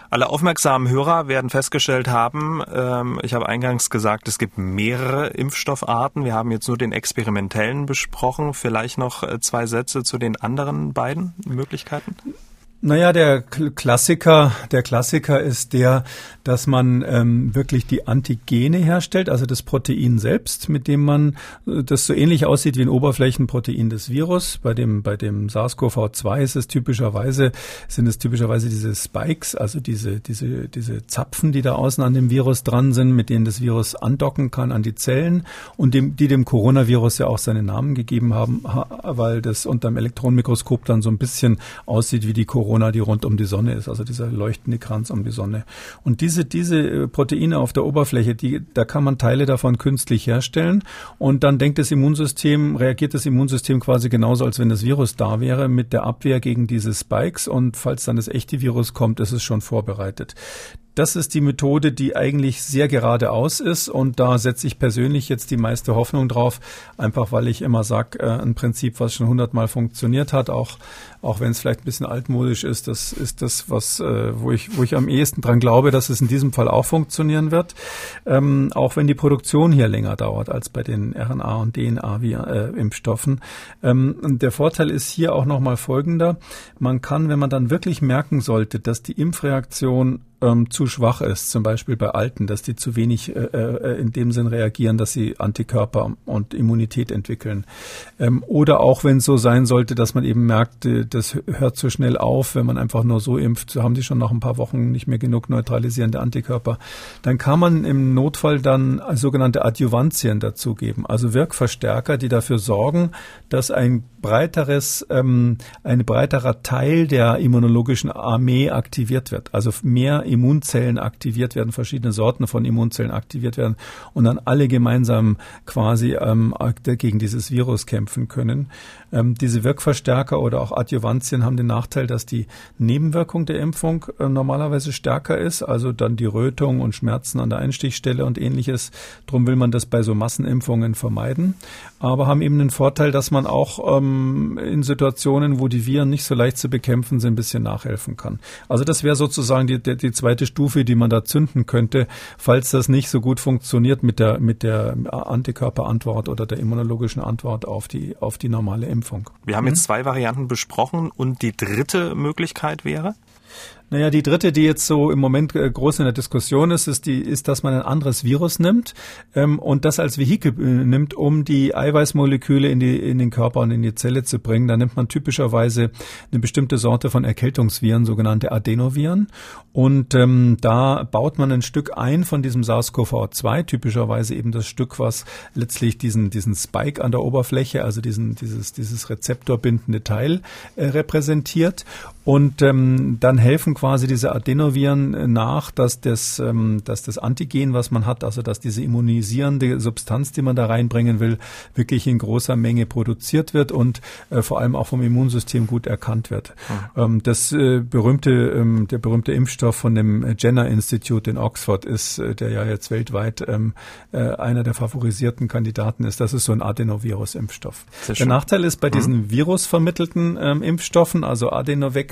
Alle aufmerksamen Hörer werden festgestellt haben, ähm, ich habe eingangs gesagt, es gibt mehrere Impfstoffarten. Wir haben jetzt nur den experimentellen besprochen. Vielleicht noch äh, zwei Sätze zu den anderen beiden Möglichkeiten? Naja, der Klassiker, der Klassiker ist der, dass man ähm, wirklich die Antigene herstellt, also das Protein selbst, mit dem man äh, das so ähnlich aussieht wie ein Oberflächenprotein des Virus. Bei dem bei dem SARS-CoV-2 ist es typischerweise sind es typischerweise diese Spikes, also diese diese diese Zapfen, die da außen an dem Virus dran sind, mit denen das Virus andocken kann an die Zellen und dem, die dem Coronavirus ja auch seinen Namen gegeben haben, weil das unter dem Elektronenmikroskop dann so ein bisschen aussieht wie die Corona Corona, die rund um die Sonne ist, also dieser leuchtende Kranz um die Sonne. Und diese, diese äh, Proteine auf der Oberfläche, die, da kann man Teile davon künstlich herstellen. Und dann denkt das Immunsystem, reagiert das Immunsystem quasi genauso, als wenn das Virus da wäre, mit der Abwehr gegen diese Spikes. Und falls dann das echte Virus kommt, ist es schon vorbereitet. Das ist die Methode, die eigentlich sehr geradeaus ist. Und da setze ich persönlich jetzt die meiste Hoffnung drauf, einfach weil ich immer sage, äh, ein Prinzip, was schon hundertmal funktioniert hat, auch auch wenn es vielleicht ein bisschen altmodisch ist, das ist das, was äh, wo ich wo ich am ehesten dran glaube, dass es in diesem Fall auch funktionieren wird, ähm, auch wenn die Produktion hier länger dauert als bei den RNA und DNA äh. Ähm, der Vorteil ist hier auch noch mal folgender: Man kann, wenn man dann wirklich merken sollte, dass die Impfreaktion ähm, zu schwach ist, zum Beispiel bei Alten, dass die zu wenig äh, äh, in dem Sinn reagieren, dass sie Antikörper und Immunität entwickeln. Ähm, oder auch wenn es so sein sollte, dass man eben merkt, äh, das hört zu schnell auf, wenn man einfach nur so impft, so haben die schon nach ein paar Wochen nicht mehr genug neutralisierende Antikörper, dann kann man im Notfall dann sogenannte Adjuvantien dazugeben, also Wirkverstärker, die dafür sorgen, dass ein breiteres, ähm, ein breiterer Teil der immunologischen Armee aktiviert wird. Also mehr Immunzellen aktiviert werden, verschiedene Sorten von Immunzellen aktiviert werden und dann alle gemeinsam quasi ähm, gegen dieses Virus kämpfen können. Ähm, diese Wirkverstärker oder auch Adjuvantien haben den Nachteil, dass die Nebenwirkung der Impfung äh, normalerweise stärker ist, also dann die Rötung und Schmerzen an der Einstichstelle und ähnliches. Drum will man das bei so Massenimpfungen vermeiden, aber haben eben den Vorteil, dass man auch ähm, in Situationen, wo die Viren nicht so leicht zu bekämpfen sind, ein bisschen nachhelfen kann. Also das wäre sozusagen die, die, die zweite Stufe, die man da zünden könnte, falls das nicht so gut funktioniert mit der, mit der Antikörperantwort oder der immunologischen Antwort auf die, auf die normale Impfung. Wir haben mhm. jetzt zwei Varianten besprochen und die dritte Möglichkeit wäre? Naja, die dritte, die jetzt so im Moment äh, groß in der Diskussion ist, ist, die, ist, dass man ein anderes Virus nimmt ähm, und das als Vehikel äh, nimmt, um die Eiweißmoleküle in, die, in den Körper und in die Zelle zu bringen. Da nimmt man typischerweise eine bestimmte Sorte von Erkältungsviren, sogenannte Adenoviren. Und ähm, da baut man ein Stück ein von diesem SARS-CoV-2, typischerweise eben das Stück, was letztlich diesen, diesen Spike an der Oberfläche, also diesen, dieses, dieses rezeptorbindende Teil äh, repräsentiert. Und ähm, dann helfen quasi diese Adenoviren äh, nach, dass das, ähm, dass das Antigen, was man hat, also dass diese immunisierende Substanz, die man da reinbringen will, wirklich in großer Menge produziert wird und äh, vor allem auch vom Immunsystem gut erkannt wird. Mhm. Ähm, das äh, berühmte, ähm, der berühmte Impfstoff von dem Jenner Institute in Oxford ist, äh, der ja jetzt weltweit ähm, äh, einer der favorisierten Kandidaten ist. Das ist so ein Adenovirus-Impfstoff. Der Nachteil ist bei mhm. diesen virusvermittelten ähm, Impfstoffen, also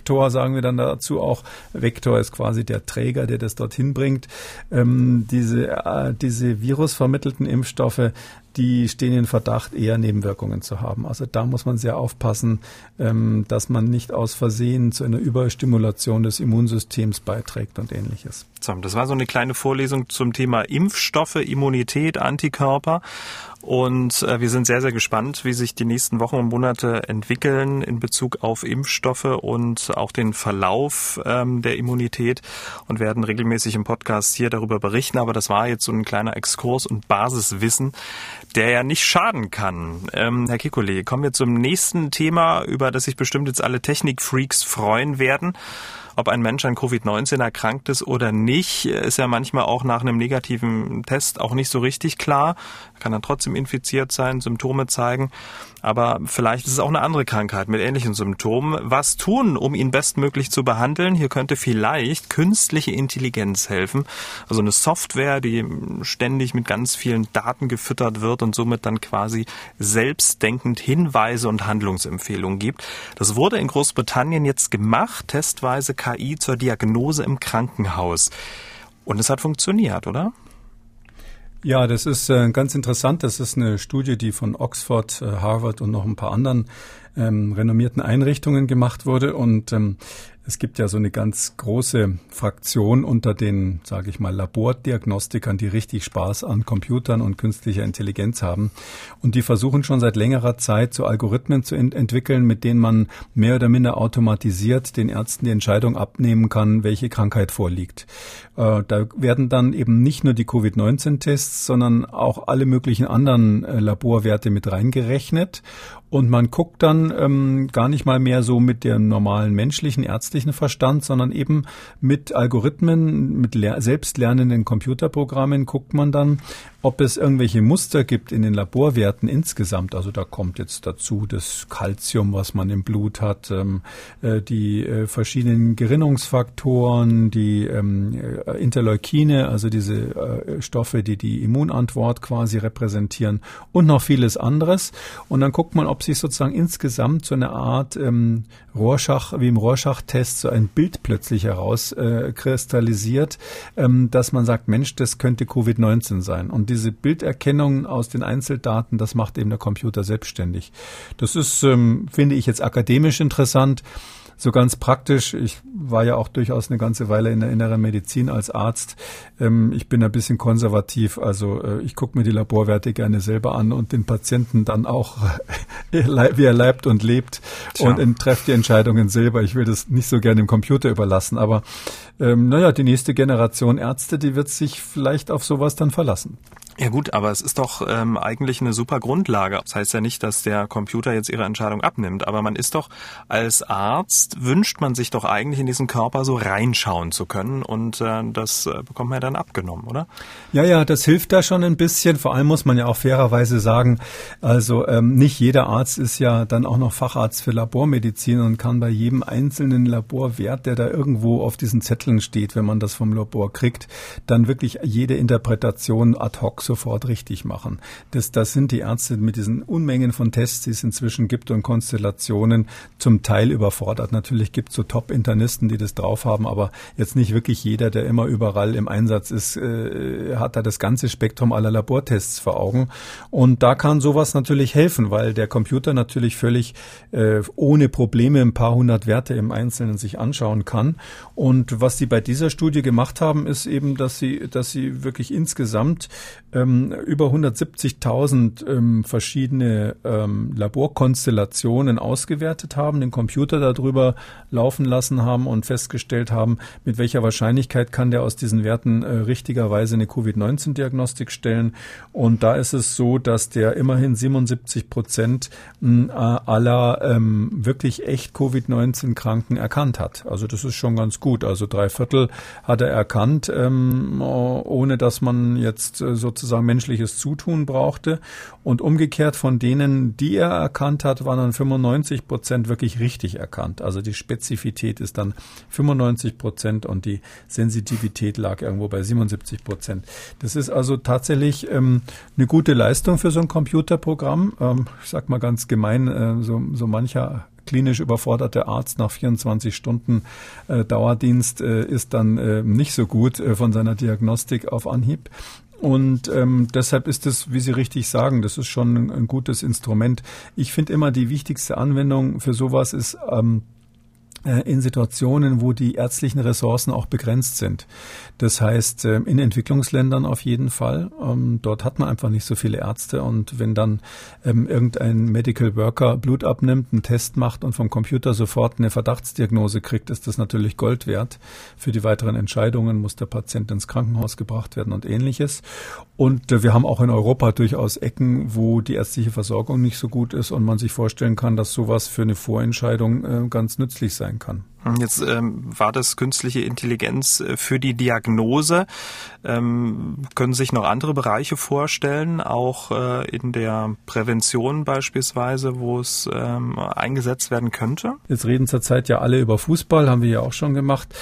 Adenovektor, sagen wir dann dazu auch, Vektor ist quasi der Träger, der das dorthin bringt. Ähm, diese, äh, diese virusvermittelten Impfstoffe die stehen in Verdacht, eher Nebenwirkungen zu haben. Also da muss man sehr aufpassen, ähm, dass man nicht aus Versehen zu einer Überstimulation des Immunsystems beiträgt und ähnliches. Das war so eine kleine Vorlesung zum Thema Impfstoffe, Immunität, Antikörper. Und äh, wir sind sehr, sehr gespannt, wie sich die nächsten Wochen und Monate entwickeln in Bezug auf Impfstoffe und auch den Verlauf ähm, der Immunität und werden regelmäßig im Podcast hier darüber berichten. Aber das war jetzt so ein kleiner Exkurs und Basiswissen, der ja nicht schaden kann. Ähm, Herr Kikole, kommen wir zum nächsten Thema, über das sich bestimmt jetzt alle Technikfreaks freuen werden. Ob ein Mensch an Covid-19 erkrankt ist oder nicht, ist ja manchmal auch nach einem negativen Test auch nicht so richtig klar. Kann dann trotzdem infiziert sein, Symptome zeigen. Aber vielleicht ist es auch eine andere Krankheit mit ähnlichen Symptomen. Was tun, um ihn bestmöglich zu behandeln? Hier könnte vielleicht künstliche Intelligenz helfen. Also eine Software, die ständig mit ganz vielen Daten gefüttert wird und somit dann quasi selbstdenkend Hinweise und Handlungsempfehlungen gibt. Das wurde in Großbritannien jetzt gemacht, testweise KI zur Diagnose im Krankenhaus. Und es hat funktioniert, oder? Ja, das ist äh, ganz interessant. Das ist eine Studie, die von Oxford, äh, Harvard und noch ein paar anderen ähm, renommierten Einrichtungen gemacht wurde. Und ähm, es gibt ja so eine ganz große Fraktion unter den, sage ich mal, Labordiagnostikern, die richtig Spaß an Computern und künstlicher Intelligenz haben. Und die versuchen schon seit längerer Zeit so Algorithmen zu ent entwickeln, mit denen man mehr oder minder automatisiert den Ärzten die Entscheidung abnehmen kann, welche Krankheit vorliegt. Äh, da werden dann eben nicht nur die Covid-19-Tests, sondern auch alle möglichen anderen äh, Laborwerte mit reingerechnet. Und man guckt dann ähm, gar nicht mal mehr so mit dem normalen menschlichen ärztlichen Verstand, sondern eben mit Algorithmen, mit selbstlernenden Computerprogrammen guckt man dann, ob es irgendwelche Muster gibt in den Laborwerten insgesamt. Also da kommt jetzt dazu das Calcium, was man im Blut hat, ähm, äh, die äh, verschiedenen Gerinnungsfaktoren, die ähm, äh, Interleukine, also diese äh, Stoffe, die die Immunantwort quasi repräsentieren und noch vieles anderes. Und dann guckt man, ob sich sozusagen insgesamt so eine Art ähm, Rorschach, wie im Rorschach-Test, so ein Bild plötzlich herauskristallisiert, äh, ähm, dass man sagt, Mensch, das könnte Covid-19 sein. Und diese Bilderkennung aus den Einzeldaten, das macht eben der Computer selbstständig. Das ist, ähm, finde ich jetzt akademisch interessant so ganz praktisch, ich war ja auch durchaus eine ganze Weile in der inneren Medizin als Arzt. Ähm, ich bin ein bisschen konservativ, also äh, ich gucke mir die Laborwerte gerne selber an und den Patienten dann auch, wie er leibt und lebt Tja. und treffe die Entscheidungen selber. Ich will das nicht so gerne dem Computer überlassen, aber ähm, naja, die nächste Generation Ärzte, die wird sich vielleicht auf sowas dann verlassen. Ja gut, aber es ist doch ähm, eigentlich eine super Grundlage. Das heißt ja nicht, dass der Computer jetzt ihre Entscheidung abnimmt, aber man ist doch als Arzt, wünscht man sich doch eigentlich in diesen Körper so reinschauen zu können und äh, das äh, bekommt man ja dann abgenommen, oder? Ja, ja, das hilft da schon ein bisschen. Vor allem muss man ja auch fairerweise sagen, also ähm, nicht jeder Arzt ist ja dann auch noch Facharzt für Labormedizin und kann bei jedem einzelnen Laborwert, der da irgendwo auf diesen Zetteln steht, wenn man das vom Labor kriegt, dann wirklich jede Interpretation ad hoc sofort richtig machen. Das, das sind die Ärzte mit diesen Unmengen von Tests, die es inzwischen gibt und Konstellationen zum Teil überfordert. Natürlich gibt es so Top-Internisten, die das drauf haben, aber jetzt nicht wirklich jeder, der immer überall im Einsatz ist, äh, hat da das ganze Spektrum aller Labortests vor Augen. Und da kann sowas natürlich helfen, weil der Computer natürlich völlig äh, ohne Probleme ein paar hundert Werte im Einzelnen sich anschauen kann. Und was sie bei dieser Studie gemacht haben, ist eben, dass sie, dass sie wirklich insgesamt ähm, über 170.000 ähm, verschiedene ähm, Laborkonstellationen ausgewertet haben, den Computer darüber laufen lassen haben und festgestellt haben, mit welcher Wahrscheinlichkeit kann der aus diesen Werten äh, richtigerweise eine Covid-19-Diagnostik stellen. Und da ist es so, dass der immerhin 77 Prozent äh, aller ähm, wirklich echt Covid-19-Kranken erkannt hat. Also das ist schon ganz gut. Also drei Viertel hat er erkannt, ähm, ohne dass man jetzt äh, sozusagen menschliches Zutun brauchte. Und umgekehrt von denen, die er erkannt hat, waren dann 95 Prozent wirklich richtig erkannt. Also die Spezifität ist dann 95 Prozent und die Sensitivität lag irgendwo bei 77 Prozent. Das ist also tatsächlich ähm, eine gute Leistung für so ein Computerprogramm. Ähm, ich sag mal ganz gemein, äh, so, so mancher klinisch überforderte Arzt nach 24 Stunden äh, Dauerdienst äh, ist dann äh, nicht so gut äh, von seiner Diagnostik auf Anhieb. Und ähm, deshalb ist es, wie Sie richtig sagen, das ist schon ein, ein gutes Instrument. Ich finde immer, die wichtigste Anwendung für sowas ist ähm, äh, in Situationen, wo die ärztlichen Ressourcen auch begrenzt sind. Das heißt, ähm, in Entwicklungsländern auf jeden Fall. Ähm, dort hat man einfach nicht so viele Ärzte und wenn dann ähm, irgendein Medical Worker Blut abnimmt, einen Test macht und vom Computer sofort eine Verdachtsdiagnose kriegt, ist das natürlich Gold wert. Für die weiteren Entscheidungen muss der Patient ins Krankenhaus gebracht werden und ähnliches. Und äh, wir haben auch in Europa durchaus Ecken, wo die ärztliche Versorgung nicht so gut ist und man sich vorstellen kann, dass sowas für eine Vorentscheidung äh, ganz nützlich sein sein kann. Jetzt ähm, war das künstliche Intelligenz äh, für die Diagnose. Ähm, können sich noch andere Bereiche vorstellen, auch äh, in der Prävention beispielsweise, wo es ähm, eingesetzt werden könnte? Jetzt reden zurzeit ja alle über Fußball, haben wir ja auch schon gemacht.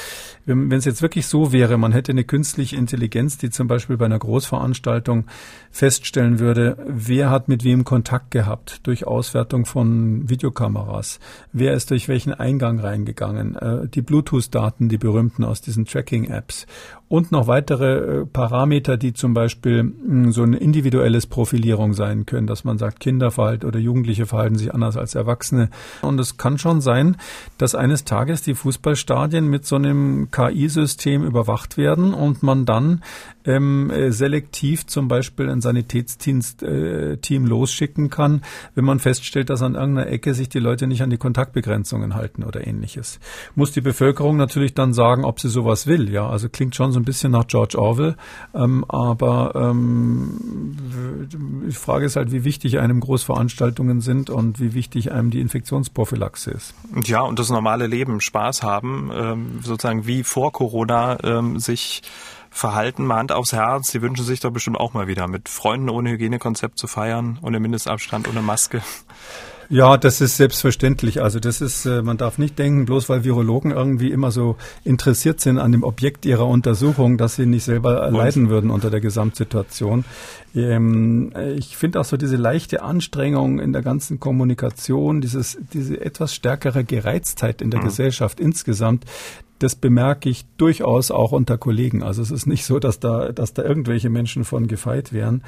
Wenn es jetzt wirklich so wäre, man hätte eine künstliche Intelligenz, die zum Beispiel bei einer Großveranstaltung feststellen würde, wer hat mit wem Kontakt gehabt durch Auswertung von Videokameras, wer ist durch welchen Eingang reingegangen äh, die Bluetooth-Daten, die berühmten aus diesen Tracking-Apps und noch weitere äh, Parameter, die zum Beispiel hm, so eine individuelles Profilierung sein können, dass man sagt, Kinder verhalten oder Jugendliche verhalten sich anders als Erwachsene. Und es kann schon sein, dass eines Tages die Fußballstadien mit so einem KI-System überwacht werden und man dann ähm, äh, selektiv zum Beispiel ein Sanitätsteam äh, losschicken kann, wenn man feststellt, dass an irgendeiner Ecke sich die Leute nicht an die Kontaktbegrenzungen halten oder ähnliches. Muss die Bevölkerung natürlich dann sagen, ob sie sowas will. Ja, also klingt schon so ein bisschen nach George Orwell, ähm, aber ähm, die Frage ist halt, wie wichtig einem Großveranstaltungen sind und wie wichtig einem die Infektionsprophylaxe ist. Ja, und das normale Leben, Spaß haben, ähm, sozusagen wie vor Corona ähm, sich verhalten, mal Hand aufs Herz. Sie wünschen sich doch bestimmt auch mal wieder mit Freunden ohne Hygienekonzept zu feiern, ohne Mindestabstand, ohne Maske. Ja, das ist selbstverständlich. Also das ist, äh, man darf nicht denken, bloß weil Virologen irgendwie immer so interessiert sind an dem Objekt ihrer Untersuchung, dass sie nicht selber leiden würden unter der Gesamtsituation. Ähm, ich finde auch so diese leichte Anstrengung in der ganzen Kommunikation, dieses, diese etwas stärkere Gereiztheit in der mhm. Gesellschaft insgesamt, das bemerke ich durchaus auch unter Kollegen. Also es ist nicht so, dass da, dass da irgendwelche Menschen von gefeit wären.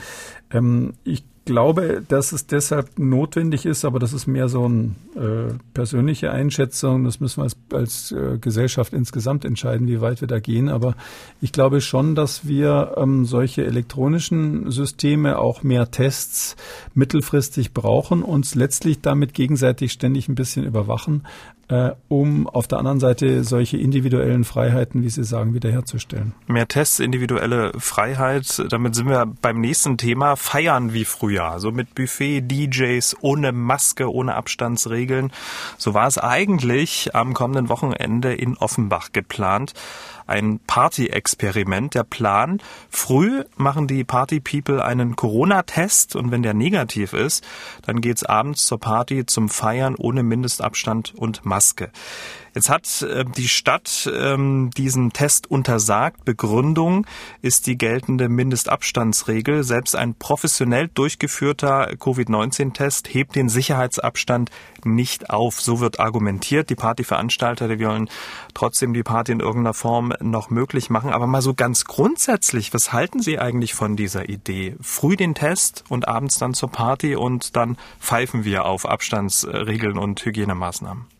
Ähm, ich glaube, dass es deshalb notwendig ist, aber das ist mehr so eine äh, persönliche Einschätzung. Das müssen wir als, als äh, Gesellschaft insgesamt entscheiden, wie weit wir da gehen. Aber ich glaube schon, dass wir ähm, solche elektronischen Systeme, auch mehr Tests mittelfristig brauchen, uns letztlich damit gegenseitig ständig ein bisschen überwachen, äh, um auf der anderen Seite solche individuellen Freiheiten, wie Sie sagen, wiederherzustellen. Mehr Tests, individuelle Freiheit, damit sind wir beim nächsten Thema, feiern wie früher, so mit Buffet, DJs, ohne Maske, ohne Abstandsregeln. So war es eigentlich am kommenden Wochenende in Offenbach geplant ein Party-Experiment. Der Plan, früh machen die Party-People einen Corona-Test und wenn der negativ ist, dann geht's abends zur Party zum Feiern ohne Mindestabstand und Maske. Jetzt hat äh, die Stadt ähm, diesen Test untersagt. Begründung ist die geltende Mindestabstandsregel. Selbst ein professionell durchgeführter Covid-19-Test hebt den Sicherheitsabstand nicht auf. So wird argumentiert. Die Partyveranstalter, die wollen trotzdem die Party in irgendeiner Form noch möglich machen. Aber mal so ganz grundsätzlich, was halten Sie eigentlich von dieser Idee? Früh den Test und abends dann zur Party und dann pfeifen wir auf Abstandsregeln und Hygienemaßnahmen.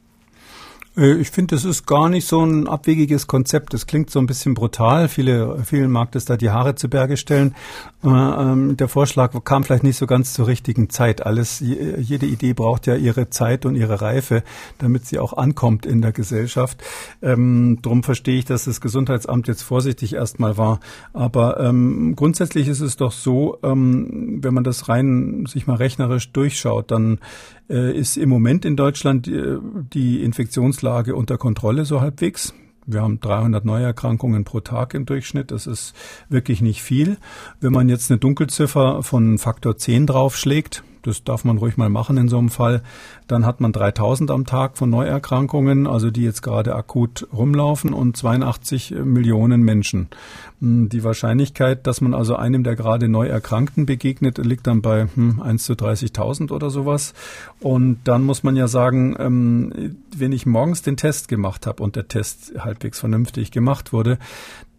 Äh, ich finde, das ist gar nicht so ein abwegiges Konzept. Das klingt so ein bisschen brutal. Viele, vielen mag das da die Haare zu Berge stellen. Ähm, der Vorschlag kam vielleicht nicht so ganz zur richtigen Zeit. Alles, jede Idee braucht ja ihre Zeit und ihre Reife, damit sie auch ankommt in der Gesellschaft. Ähm, drum verstehe ich, dass das Gesundheitsamt jetzt vorsichtig erstmal war. Aber ähm, grundsätzlich ist es doch so, wenn man das rein sich mal rechnerisch durchschaut, dann äh, ist im Moment in Deutschland äh, die Infektionslage unter Kontrolle so halbwegs. Wir haben 300 Neuerkrankungen pro Tag im Durchschnitt. Das ist wirklich nicht viel. Wenn man jetzt eine Dunkelziffer von Faktor 10 draufschlägt, das darf man ruhig mal machen in so einem Fall. Dann hat man 3000 am Tag von Neuerkrankungen, also die jetzt gerade akut rumlaufen und 82 Millionen Menschen. Hm, die Wahrscheinlichkeit, dass man also einem der gerade neu Erkrankten begegnet, liegt dann bei hm, 1 zu 30.000 oder sowas. Und dann muss man ja sagen, ähm, wenn ich morgens den Test gemacht habe und der Test halbwegs vernünftig gemacht wurde,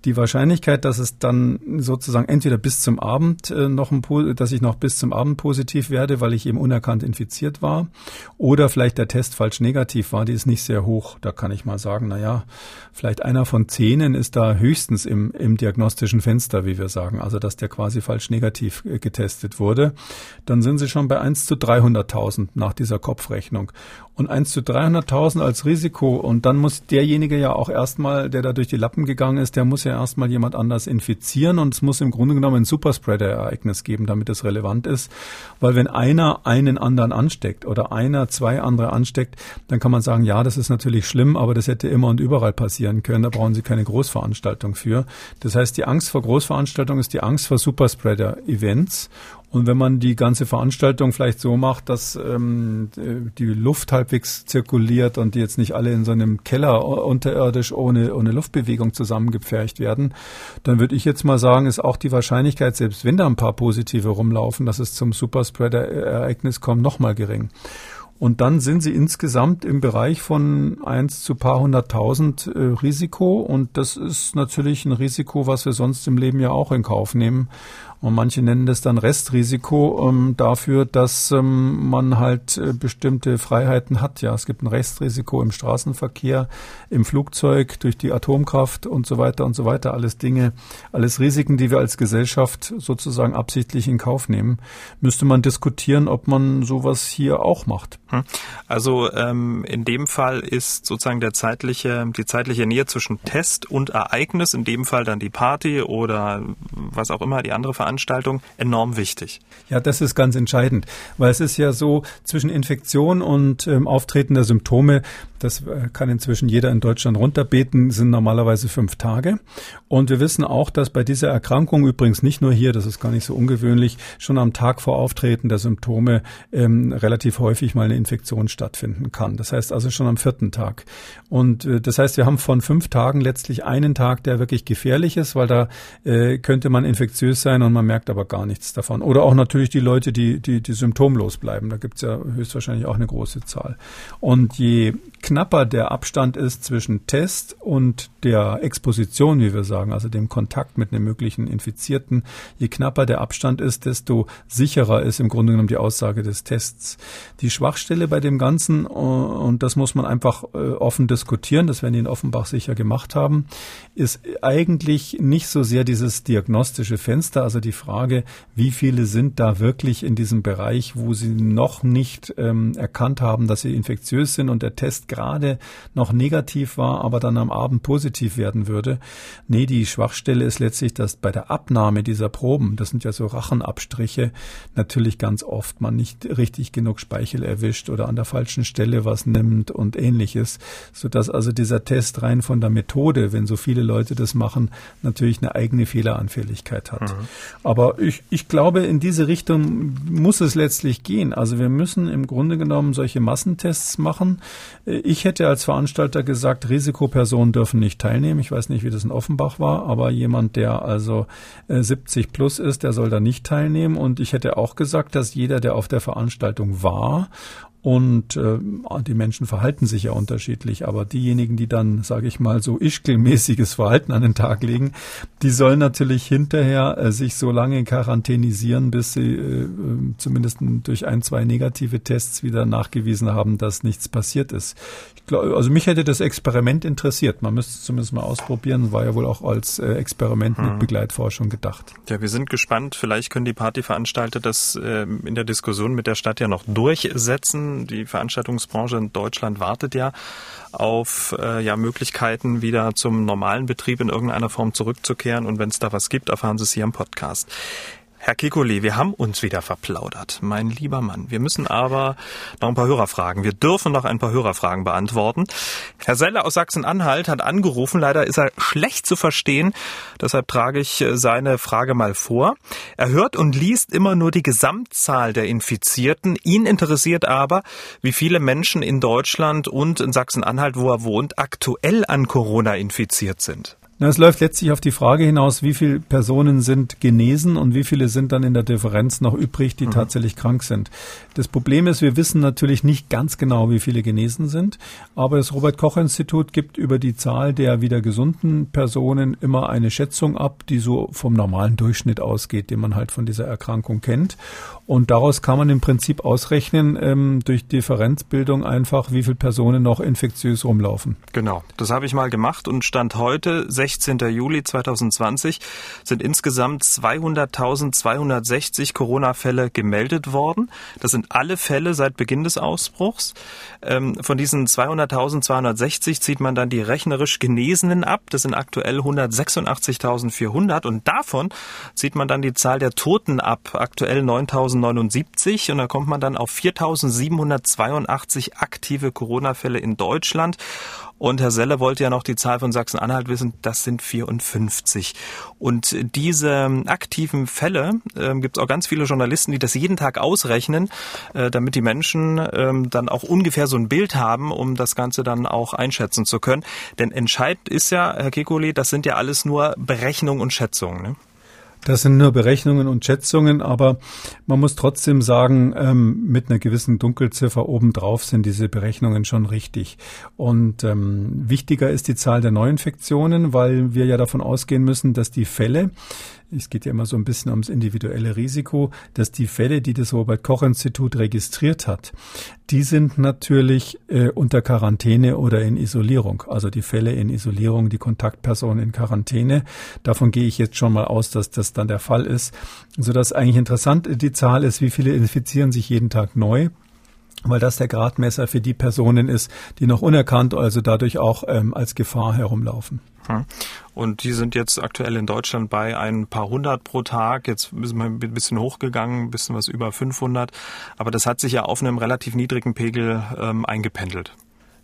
die Wahrscheinlichkeit, dass es dann sozusagen entweder bis zum Abend äh, noch ein, dass ich noch bis zum Abend positiv werde, weil ich eben unerkannt infiziert war, oder vielleicht der Test falsch negativ war, die ist nicht sehr hoch. Da kann ich mal sagen, na ja, vielleicht einer von zehnen ist da höchstens im, im diagnostischen Fenster, wie wir sagen, also dass der quasi falsch negativ äh, getestet wurde. Dann sind sie schon bei 1 zu 300.000 nach dieser Kopfrechnung. Und 1 zu 300.000 als Risiko und dann muss derjenige ja auch erstmal, der da durch die Lappen gegangen ist, der muss ja ja erstmal jemand anders infizieren und es muss im Grunde genommen ein Superspreader-Ereignis geben, damit es relevant ist. Weil wenn einer einen anderen ansteckt oder einer zwei andere ansteckt, dann kann man sagen, ja, das ist natürlich schlimm, aber das hätte immer und überall passieren können. Da brauchen Sie keine Großveranstaltung für. Das heißt, die Angst vor Großveranstaltungen ist die Angst vor Superspreader-Events. Und wenn man die ganze Veranstaltung vielleicht so macht, dass ähm, die Luft halbwegs zirkuliert und die jetzt nicht alle in so einem Keller unterirdisch ohne, ohne Luftbewegung zusammengepfercht werden, dann würde ich jetzt mal sagen, ist auch die Wahrscheinlichkeit, selbst wenn da ein paar positive rumlaufen, dass es zum Superspreader-Ereignis kommt, nochmal gering. Und dann sind sie insgesamt im Bereich von eins zu paar hunderttausend äh, Risiko. Und das ist natürlich ein Risiko, was wir sonst im Leben ja auch in Kauf nehmen. Und manche nennen das dann Restrisiko ähm, dafür, dass ähm, man halt äh, bestimmte Freiheiten hat. Ja, es gibt ein Restrisiko im Straßenverkehr, im Flugzeug, durch die Atomkraft und so weiter und so weiter. Alles Dinge, alles Risiken, die wir als Gesellschaft sozusagen absichtlich in Kauf nehmen. Müsste man diskutieren, ob man sowas hier auch macht. Hm. Also ähm, in dem Fall ist sozusagen der zeitliche, die zeitliche Nähe zwischen Test und Ereignis, in dem Fall dann die Party oder was auch immer, die andere Veranstaltung, Veranstaltung enorm wichtig. Ja, das ist ganz entscheidend, weil es ist ja so, zwischen Infektion und ähm, Auftreten der Symptome das äh, kann inzwischen jeder in Deutschland runterbeten, sind normalerweise fünf Tage. Und wir wissen auch, dass bei dieser Erkrankung übrigens nicht nur hier, das ist gar nicht so ungewöhnlich, schon am Tag vor Auftreten der Symptome ähm, relativ häufig mal eine Infektion stattfinden kann. Das heißt also schon am vierten Tag. Und äh, das heißt, wir haben von fünf Tagen letztlich einen Tag, der wirklich gefährlich ist, weil da äh, könnte man infektiös sein und man merkt aber gar nichts davon. Oder auch natürlich die Leute, die, die, die symptomlos bleiben. Da gibt es ja höchstwahrscheinlich auch eine große Zahl. Und je knapper der Abstand ist zwischen Test und der Exposition, wie wir sagen, also dem Kontakt mit einem möglichen Infizierten, je knapper der Abstand ist, desto sicherer ist im Grunde genommen die Aussage des Tests. Die Schwachstelle bei dem Ganzen, äh, und das muss man einfach äh, offen diskutieren, das werden die in Offenbach sicher gemacht haben, ist eigentlich nicht so sehr dieses diagnostische Fenster, also die Frage, wie viele sind da wirklich in diesem Bereich, wo sie noch nicht ähm, erkannt haben, dass sie infektiös sind und der Test gerade noch negativ war, aber dann am Abend positiv werden würde. Nee, die Schwachstelle ist letztlich, dass bei der Abnahme dieser Proben, das sind ja so Rachenabstriche, natürlich ganz oft man nicht richtig genug Speichel erwischt erwischt oder an der falschen Stelle was nimmt und ähnliches, sodass also dieser Test rein von der Methode, wenn so viele Leute das machen, natürlich eine eigene Fehleranfälligkeit hat. Mhm. Aber ich, ich glaube, in diese Richtung muss es letztlich gehen. Also wir müssen im Grunde genommen solche Massentests machen. Ich hätte als Veranstalter gesagt, Risikopersonen dürfen nicht teilnehmen. Ich weiß nicht, wie das in Offenbach war, aber jemand, der also 70 äh, plus ist, der soll da nicht teilnehmen. Und ich hätte auch gesagt, dass jeder, der auf der Veranstaltung war und äh, die Menschen verhalten sich ja unterschiedlich, aber diejenigen, die dann, sage ich mal, so ischkelmäßiges Verhalten an den Tag legen, die sollen natürlich hinterher äh, sich so lange quarantänisieren, bis sie äh, zumindest durch ein, zwei negative Tests wieder nachgewiesen haben, dass nichts passiert ist. Ich glaub, also mich hätte das Experiment interessiert. Man müsste es zumindest mal ausprobieren. War ja wohl auch als äh, Experiment mit hm. Begleitforschung gedacht. Ja, wir sind gespannt. Vielleicht können die Partyveranstalter das äh, in der Diskussion mit der Stadt ja noch durchsetzen die Veranstaltungsbranche in Deutschland wartet ja auf äh, ja, Möglichkeiten, wieder zum normalen Betrieb in irgendeiner Form zurückzukehren. Und wenn es da was gibt, erfahren Sie es hier im Podcast. Herr Kikuli, wir haben uns wieder verplaudert, mein lieber Mann. Wir müssen aber noch ein paar Hörerfragen. Wir dürfen noch ein paar Hörerfragen beantworten. Herr Selle aus Sachsen-Anhalt hat angerufen. Leider ist er schlecht zu verstehen. Deshalb trage ich äh, seine Frage mal vor. Er hört und liest immer nur die Gesamtzahl der Infizierten. Ihn interessiert aber, wie viele Menschen in Deutschland und in Sachsen-Anhalt, wo er wohnt, aktuell an Corona infiziert sind. Na, es läuft letztlich auf die Frage hinaus, wie viele Personen sind genesen und wie viele sind dann in der Differenz noch übrig, die mhm. tatsächlich krank sind. Das Problem ist, wir wissen natürlich nicht ganz genau, wie viele genesen sind, aber das Robert Koch Institut gibt über die Zahl der wieder gesunden Personen immer eine Schätzung ab, die so vom normalen Durchschnitt ausgeht, den man halt von dieser Erkrankung kennt. Und daraus kann man im Prinzip ausrechnen, ähm, durch Differenzbildung einfach, wie viele Personen noch infektiös rumlaufen. Genau, das habe ich mal gemacht und Stand heute, 16. Juli 2020, sind insgesamt 200.260 Corona-Fälle gemeldet worden. Das sind alle Fälle seit Beginn des Ausbruchs. Ähm, von diesen 200.260 zieht man dann die rechnerisch Genesenen ab. Das sind aktuell 186.400 und davon zieht man dann die Zahl der Toten ab. Aktuell 9.000 1079 und da kommt man dann auf 4782 aktive Corona-Fälle in Deutschland. Und Herr Selle wollte ja noch die Zahl von Sachsen-Anhalt wissen, das sind 54. Und diese aktiven Fälle äh, gibt es auch ganz viele Journalisten, die das jeden Tag ausrechnen, äh, damit die Menschen äh, dann auch ungefähr so ein Bild haben, um das Ganze dann auch einschätzen zu können. Denn entscheidend ist ja, Herr Kekuli, das sind ja alles nur Berechnungen und Schätzungen. Ne? Das sind nur Berechnungen und Schätzungen, aber man muss trotzdem sagen, ähm, mit einer gewissen Dunkelziffer obendrauf sind diese Berechnungen schon richtig. Und ähm, wichtiger ist die Zahl der Neuinfektionen, weil wir ja davon ausgehen müssen, dass die Fälle, es geht ja immer so ein bisschen ums individuelle Risiko, dass die Fälle, die das Robert Koch Institut registriert hat, die sind natürlich äh, unter Quarantäne oder in Isolierung. Also die Fälle in Isolierung, die Kontaktpersonen in Quarantäne. Davon gehe ich jetzt schon mal aus, dass das dann der Fall ist. Sodass eigentlich interessant die Zahl ist, wie viele infizieren sich jeden Tag neu weil das der Gradmesser für die Personen ist, die noch unerkannt, also dadurch auch ähm, als Gefahr herumlaufen. Und die sind jetzt aktuell in Deutschland bei ein paar hundert pro Tag. Jetzt sind wir ein bisschen hochgegangen, ein bisschen was über 500. Aber das hat sich ja auf einem relativ niedrigen Pegel ähm, eingependelt.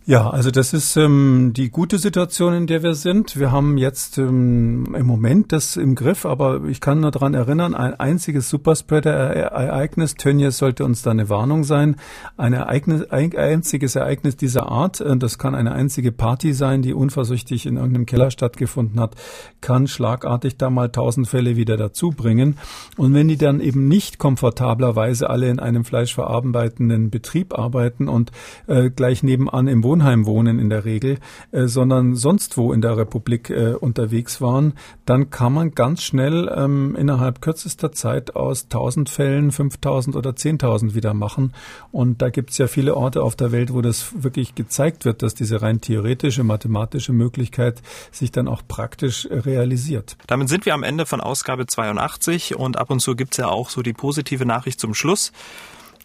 Ja, also das ist ähm, die gute Situation, in der wir sind. Wir haben jetzt ähm, im Moment das im Griff, aber ich kann nur daran erinnern, ein einziges Superspreader-Ereignis, Tönnies sollte uns da eine Warnung sein, ein, Ereignis, ein einziges Ereignis dieser Art, äh, das kann eine einzige Party sein, die unversüchtig in irgendeinem Keller stattgefunden hat, kann schlagartig da mal tausend Fälle wieder dazu bringen. Und wenn die dann eben nicht komfortablerweise alle in einem fleischverarbeitenden Betrieb arbeiten und äh, gleich nebenan im Wohnzimmer Wohnheim wohnen in der Regel, äh, sondern sonst wo in der Republik äh, unterwegs waren, dann kann man ganz schnell ähm, innerhalb kürzester Zeit aus 1000 Fällen 5000 oder 10.000 wieder machen. Und da gibt es ja viele Orte auf der Welt, wo das wirklich gezeigt wird, dass diese rein theoretische, mathematische Möglichkeit sich dann auch praktisch realisiert. Damit sind wir am Ende von Ausgabe 82 und ab und zu gibt es ja auch so die positive Nachricht zum Schluss.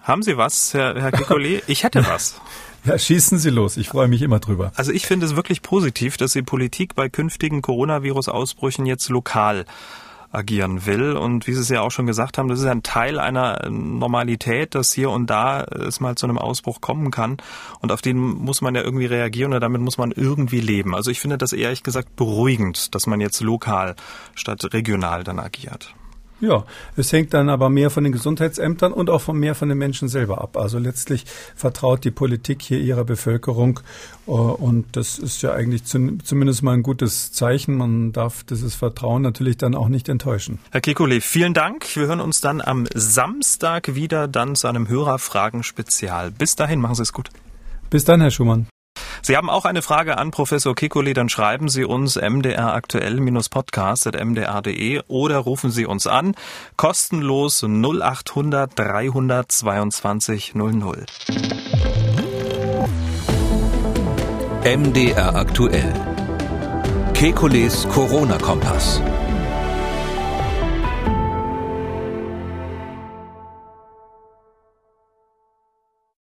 Haben Sie was, Herr, Herr Kikoli? Ich hätte was. Ja, schießen Sie los. Ich freue mich immer drüber. Also ich finde es wirklich positiv, dass die Politik bei künftigen Coronavirus-Ausbrüchen jetzt lokal agieren will. Und wie Sie es ja auch schon gesagt haben, das ist ein Teil einer Normalität, dass hier und da es mal zu einem Ausbruch kommen kann. Und auf den muss man ja irgendwie reagieren oder damit muss man irgendwie leben. Also ich finde das ehrlich gesagt beruhigend, dass man jetzt lokal statt regional dann agiert. Ja, es hängt dann aber mehr von den Gesundheitsämtern und auch von mehr von den Menschen selber ab. Also letztlich vertraut die Politik hier ihrer Bevölkerung äh, und das ist ja eigentlich zumindest mal ein gutes Zeichen. Man darf dieses Vertrauen natürlich dann auch nicht enttäuschen. Herr Kekulé, vielen Dank. Wir hören uns dann am Samstag wieder dann zu einem Hörerfragen-Spezial. Bis dahin, machen Sie es gut. Bis dann, Herr Schumann. Sie haben auch eine Frage an Professor Kikuli, dann schreiben Sie uns mdraktuell-podcast.mdr.de oder rufen Sie uns an, kostenlos 0800 322 00. MDR aktuell. Kekules Corona-Kompass.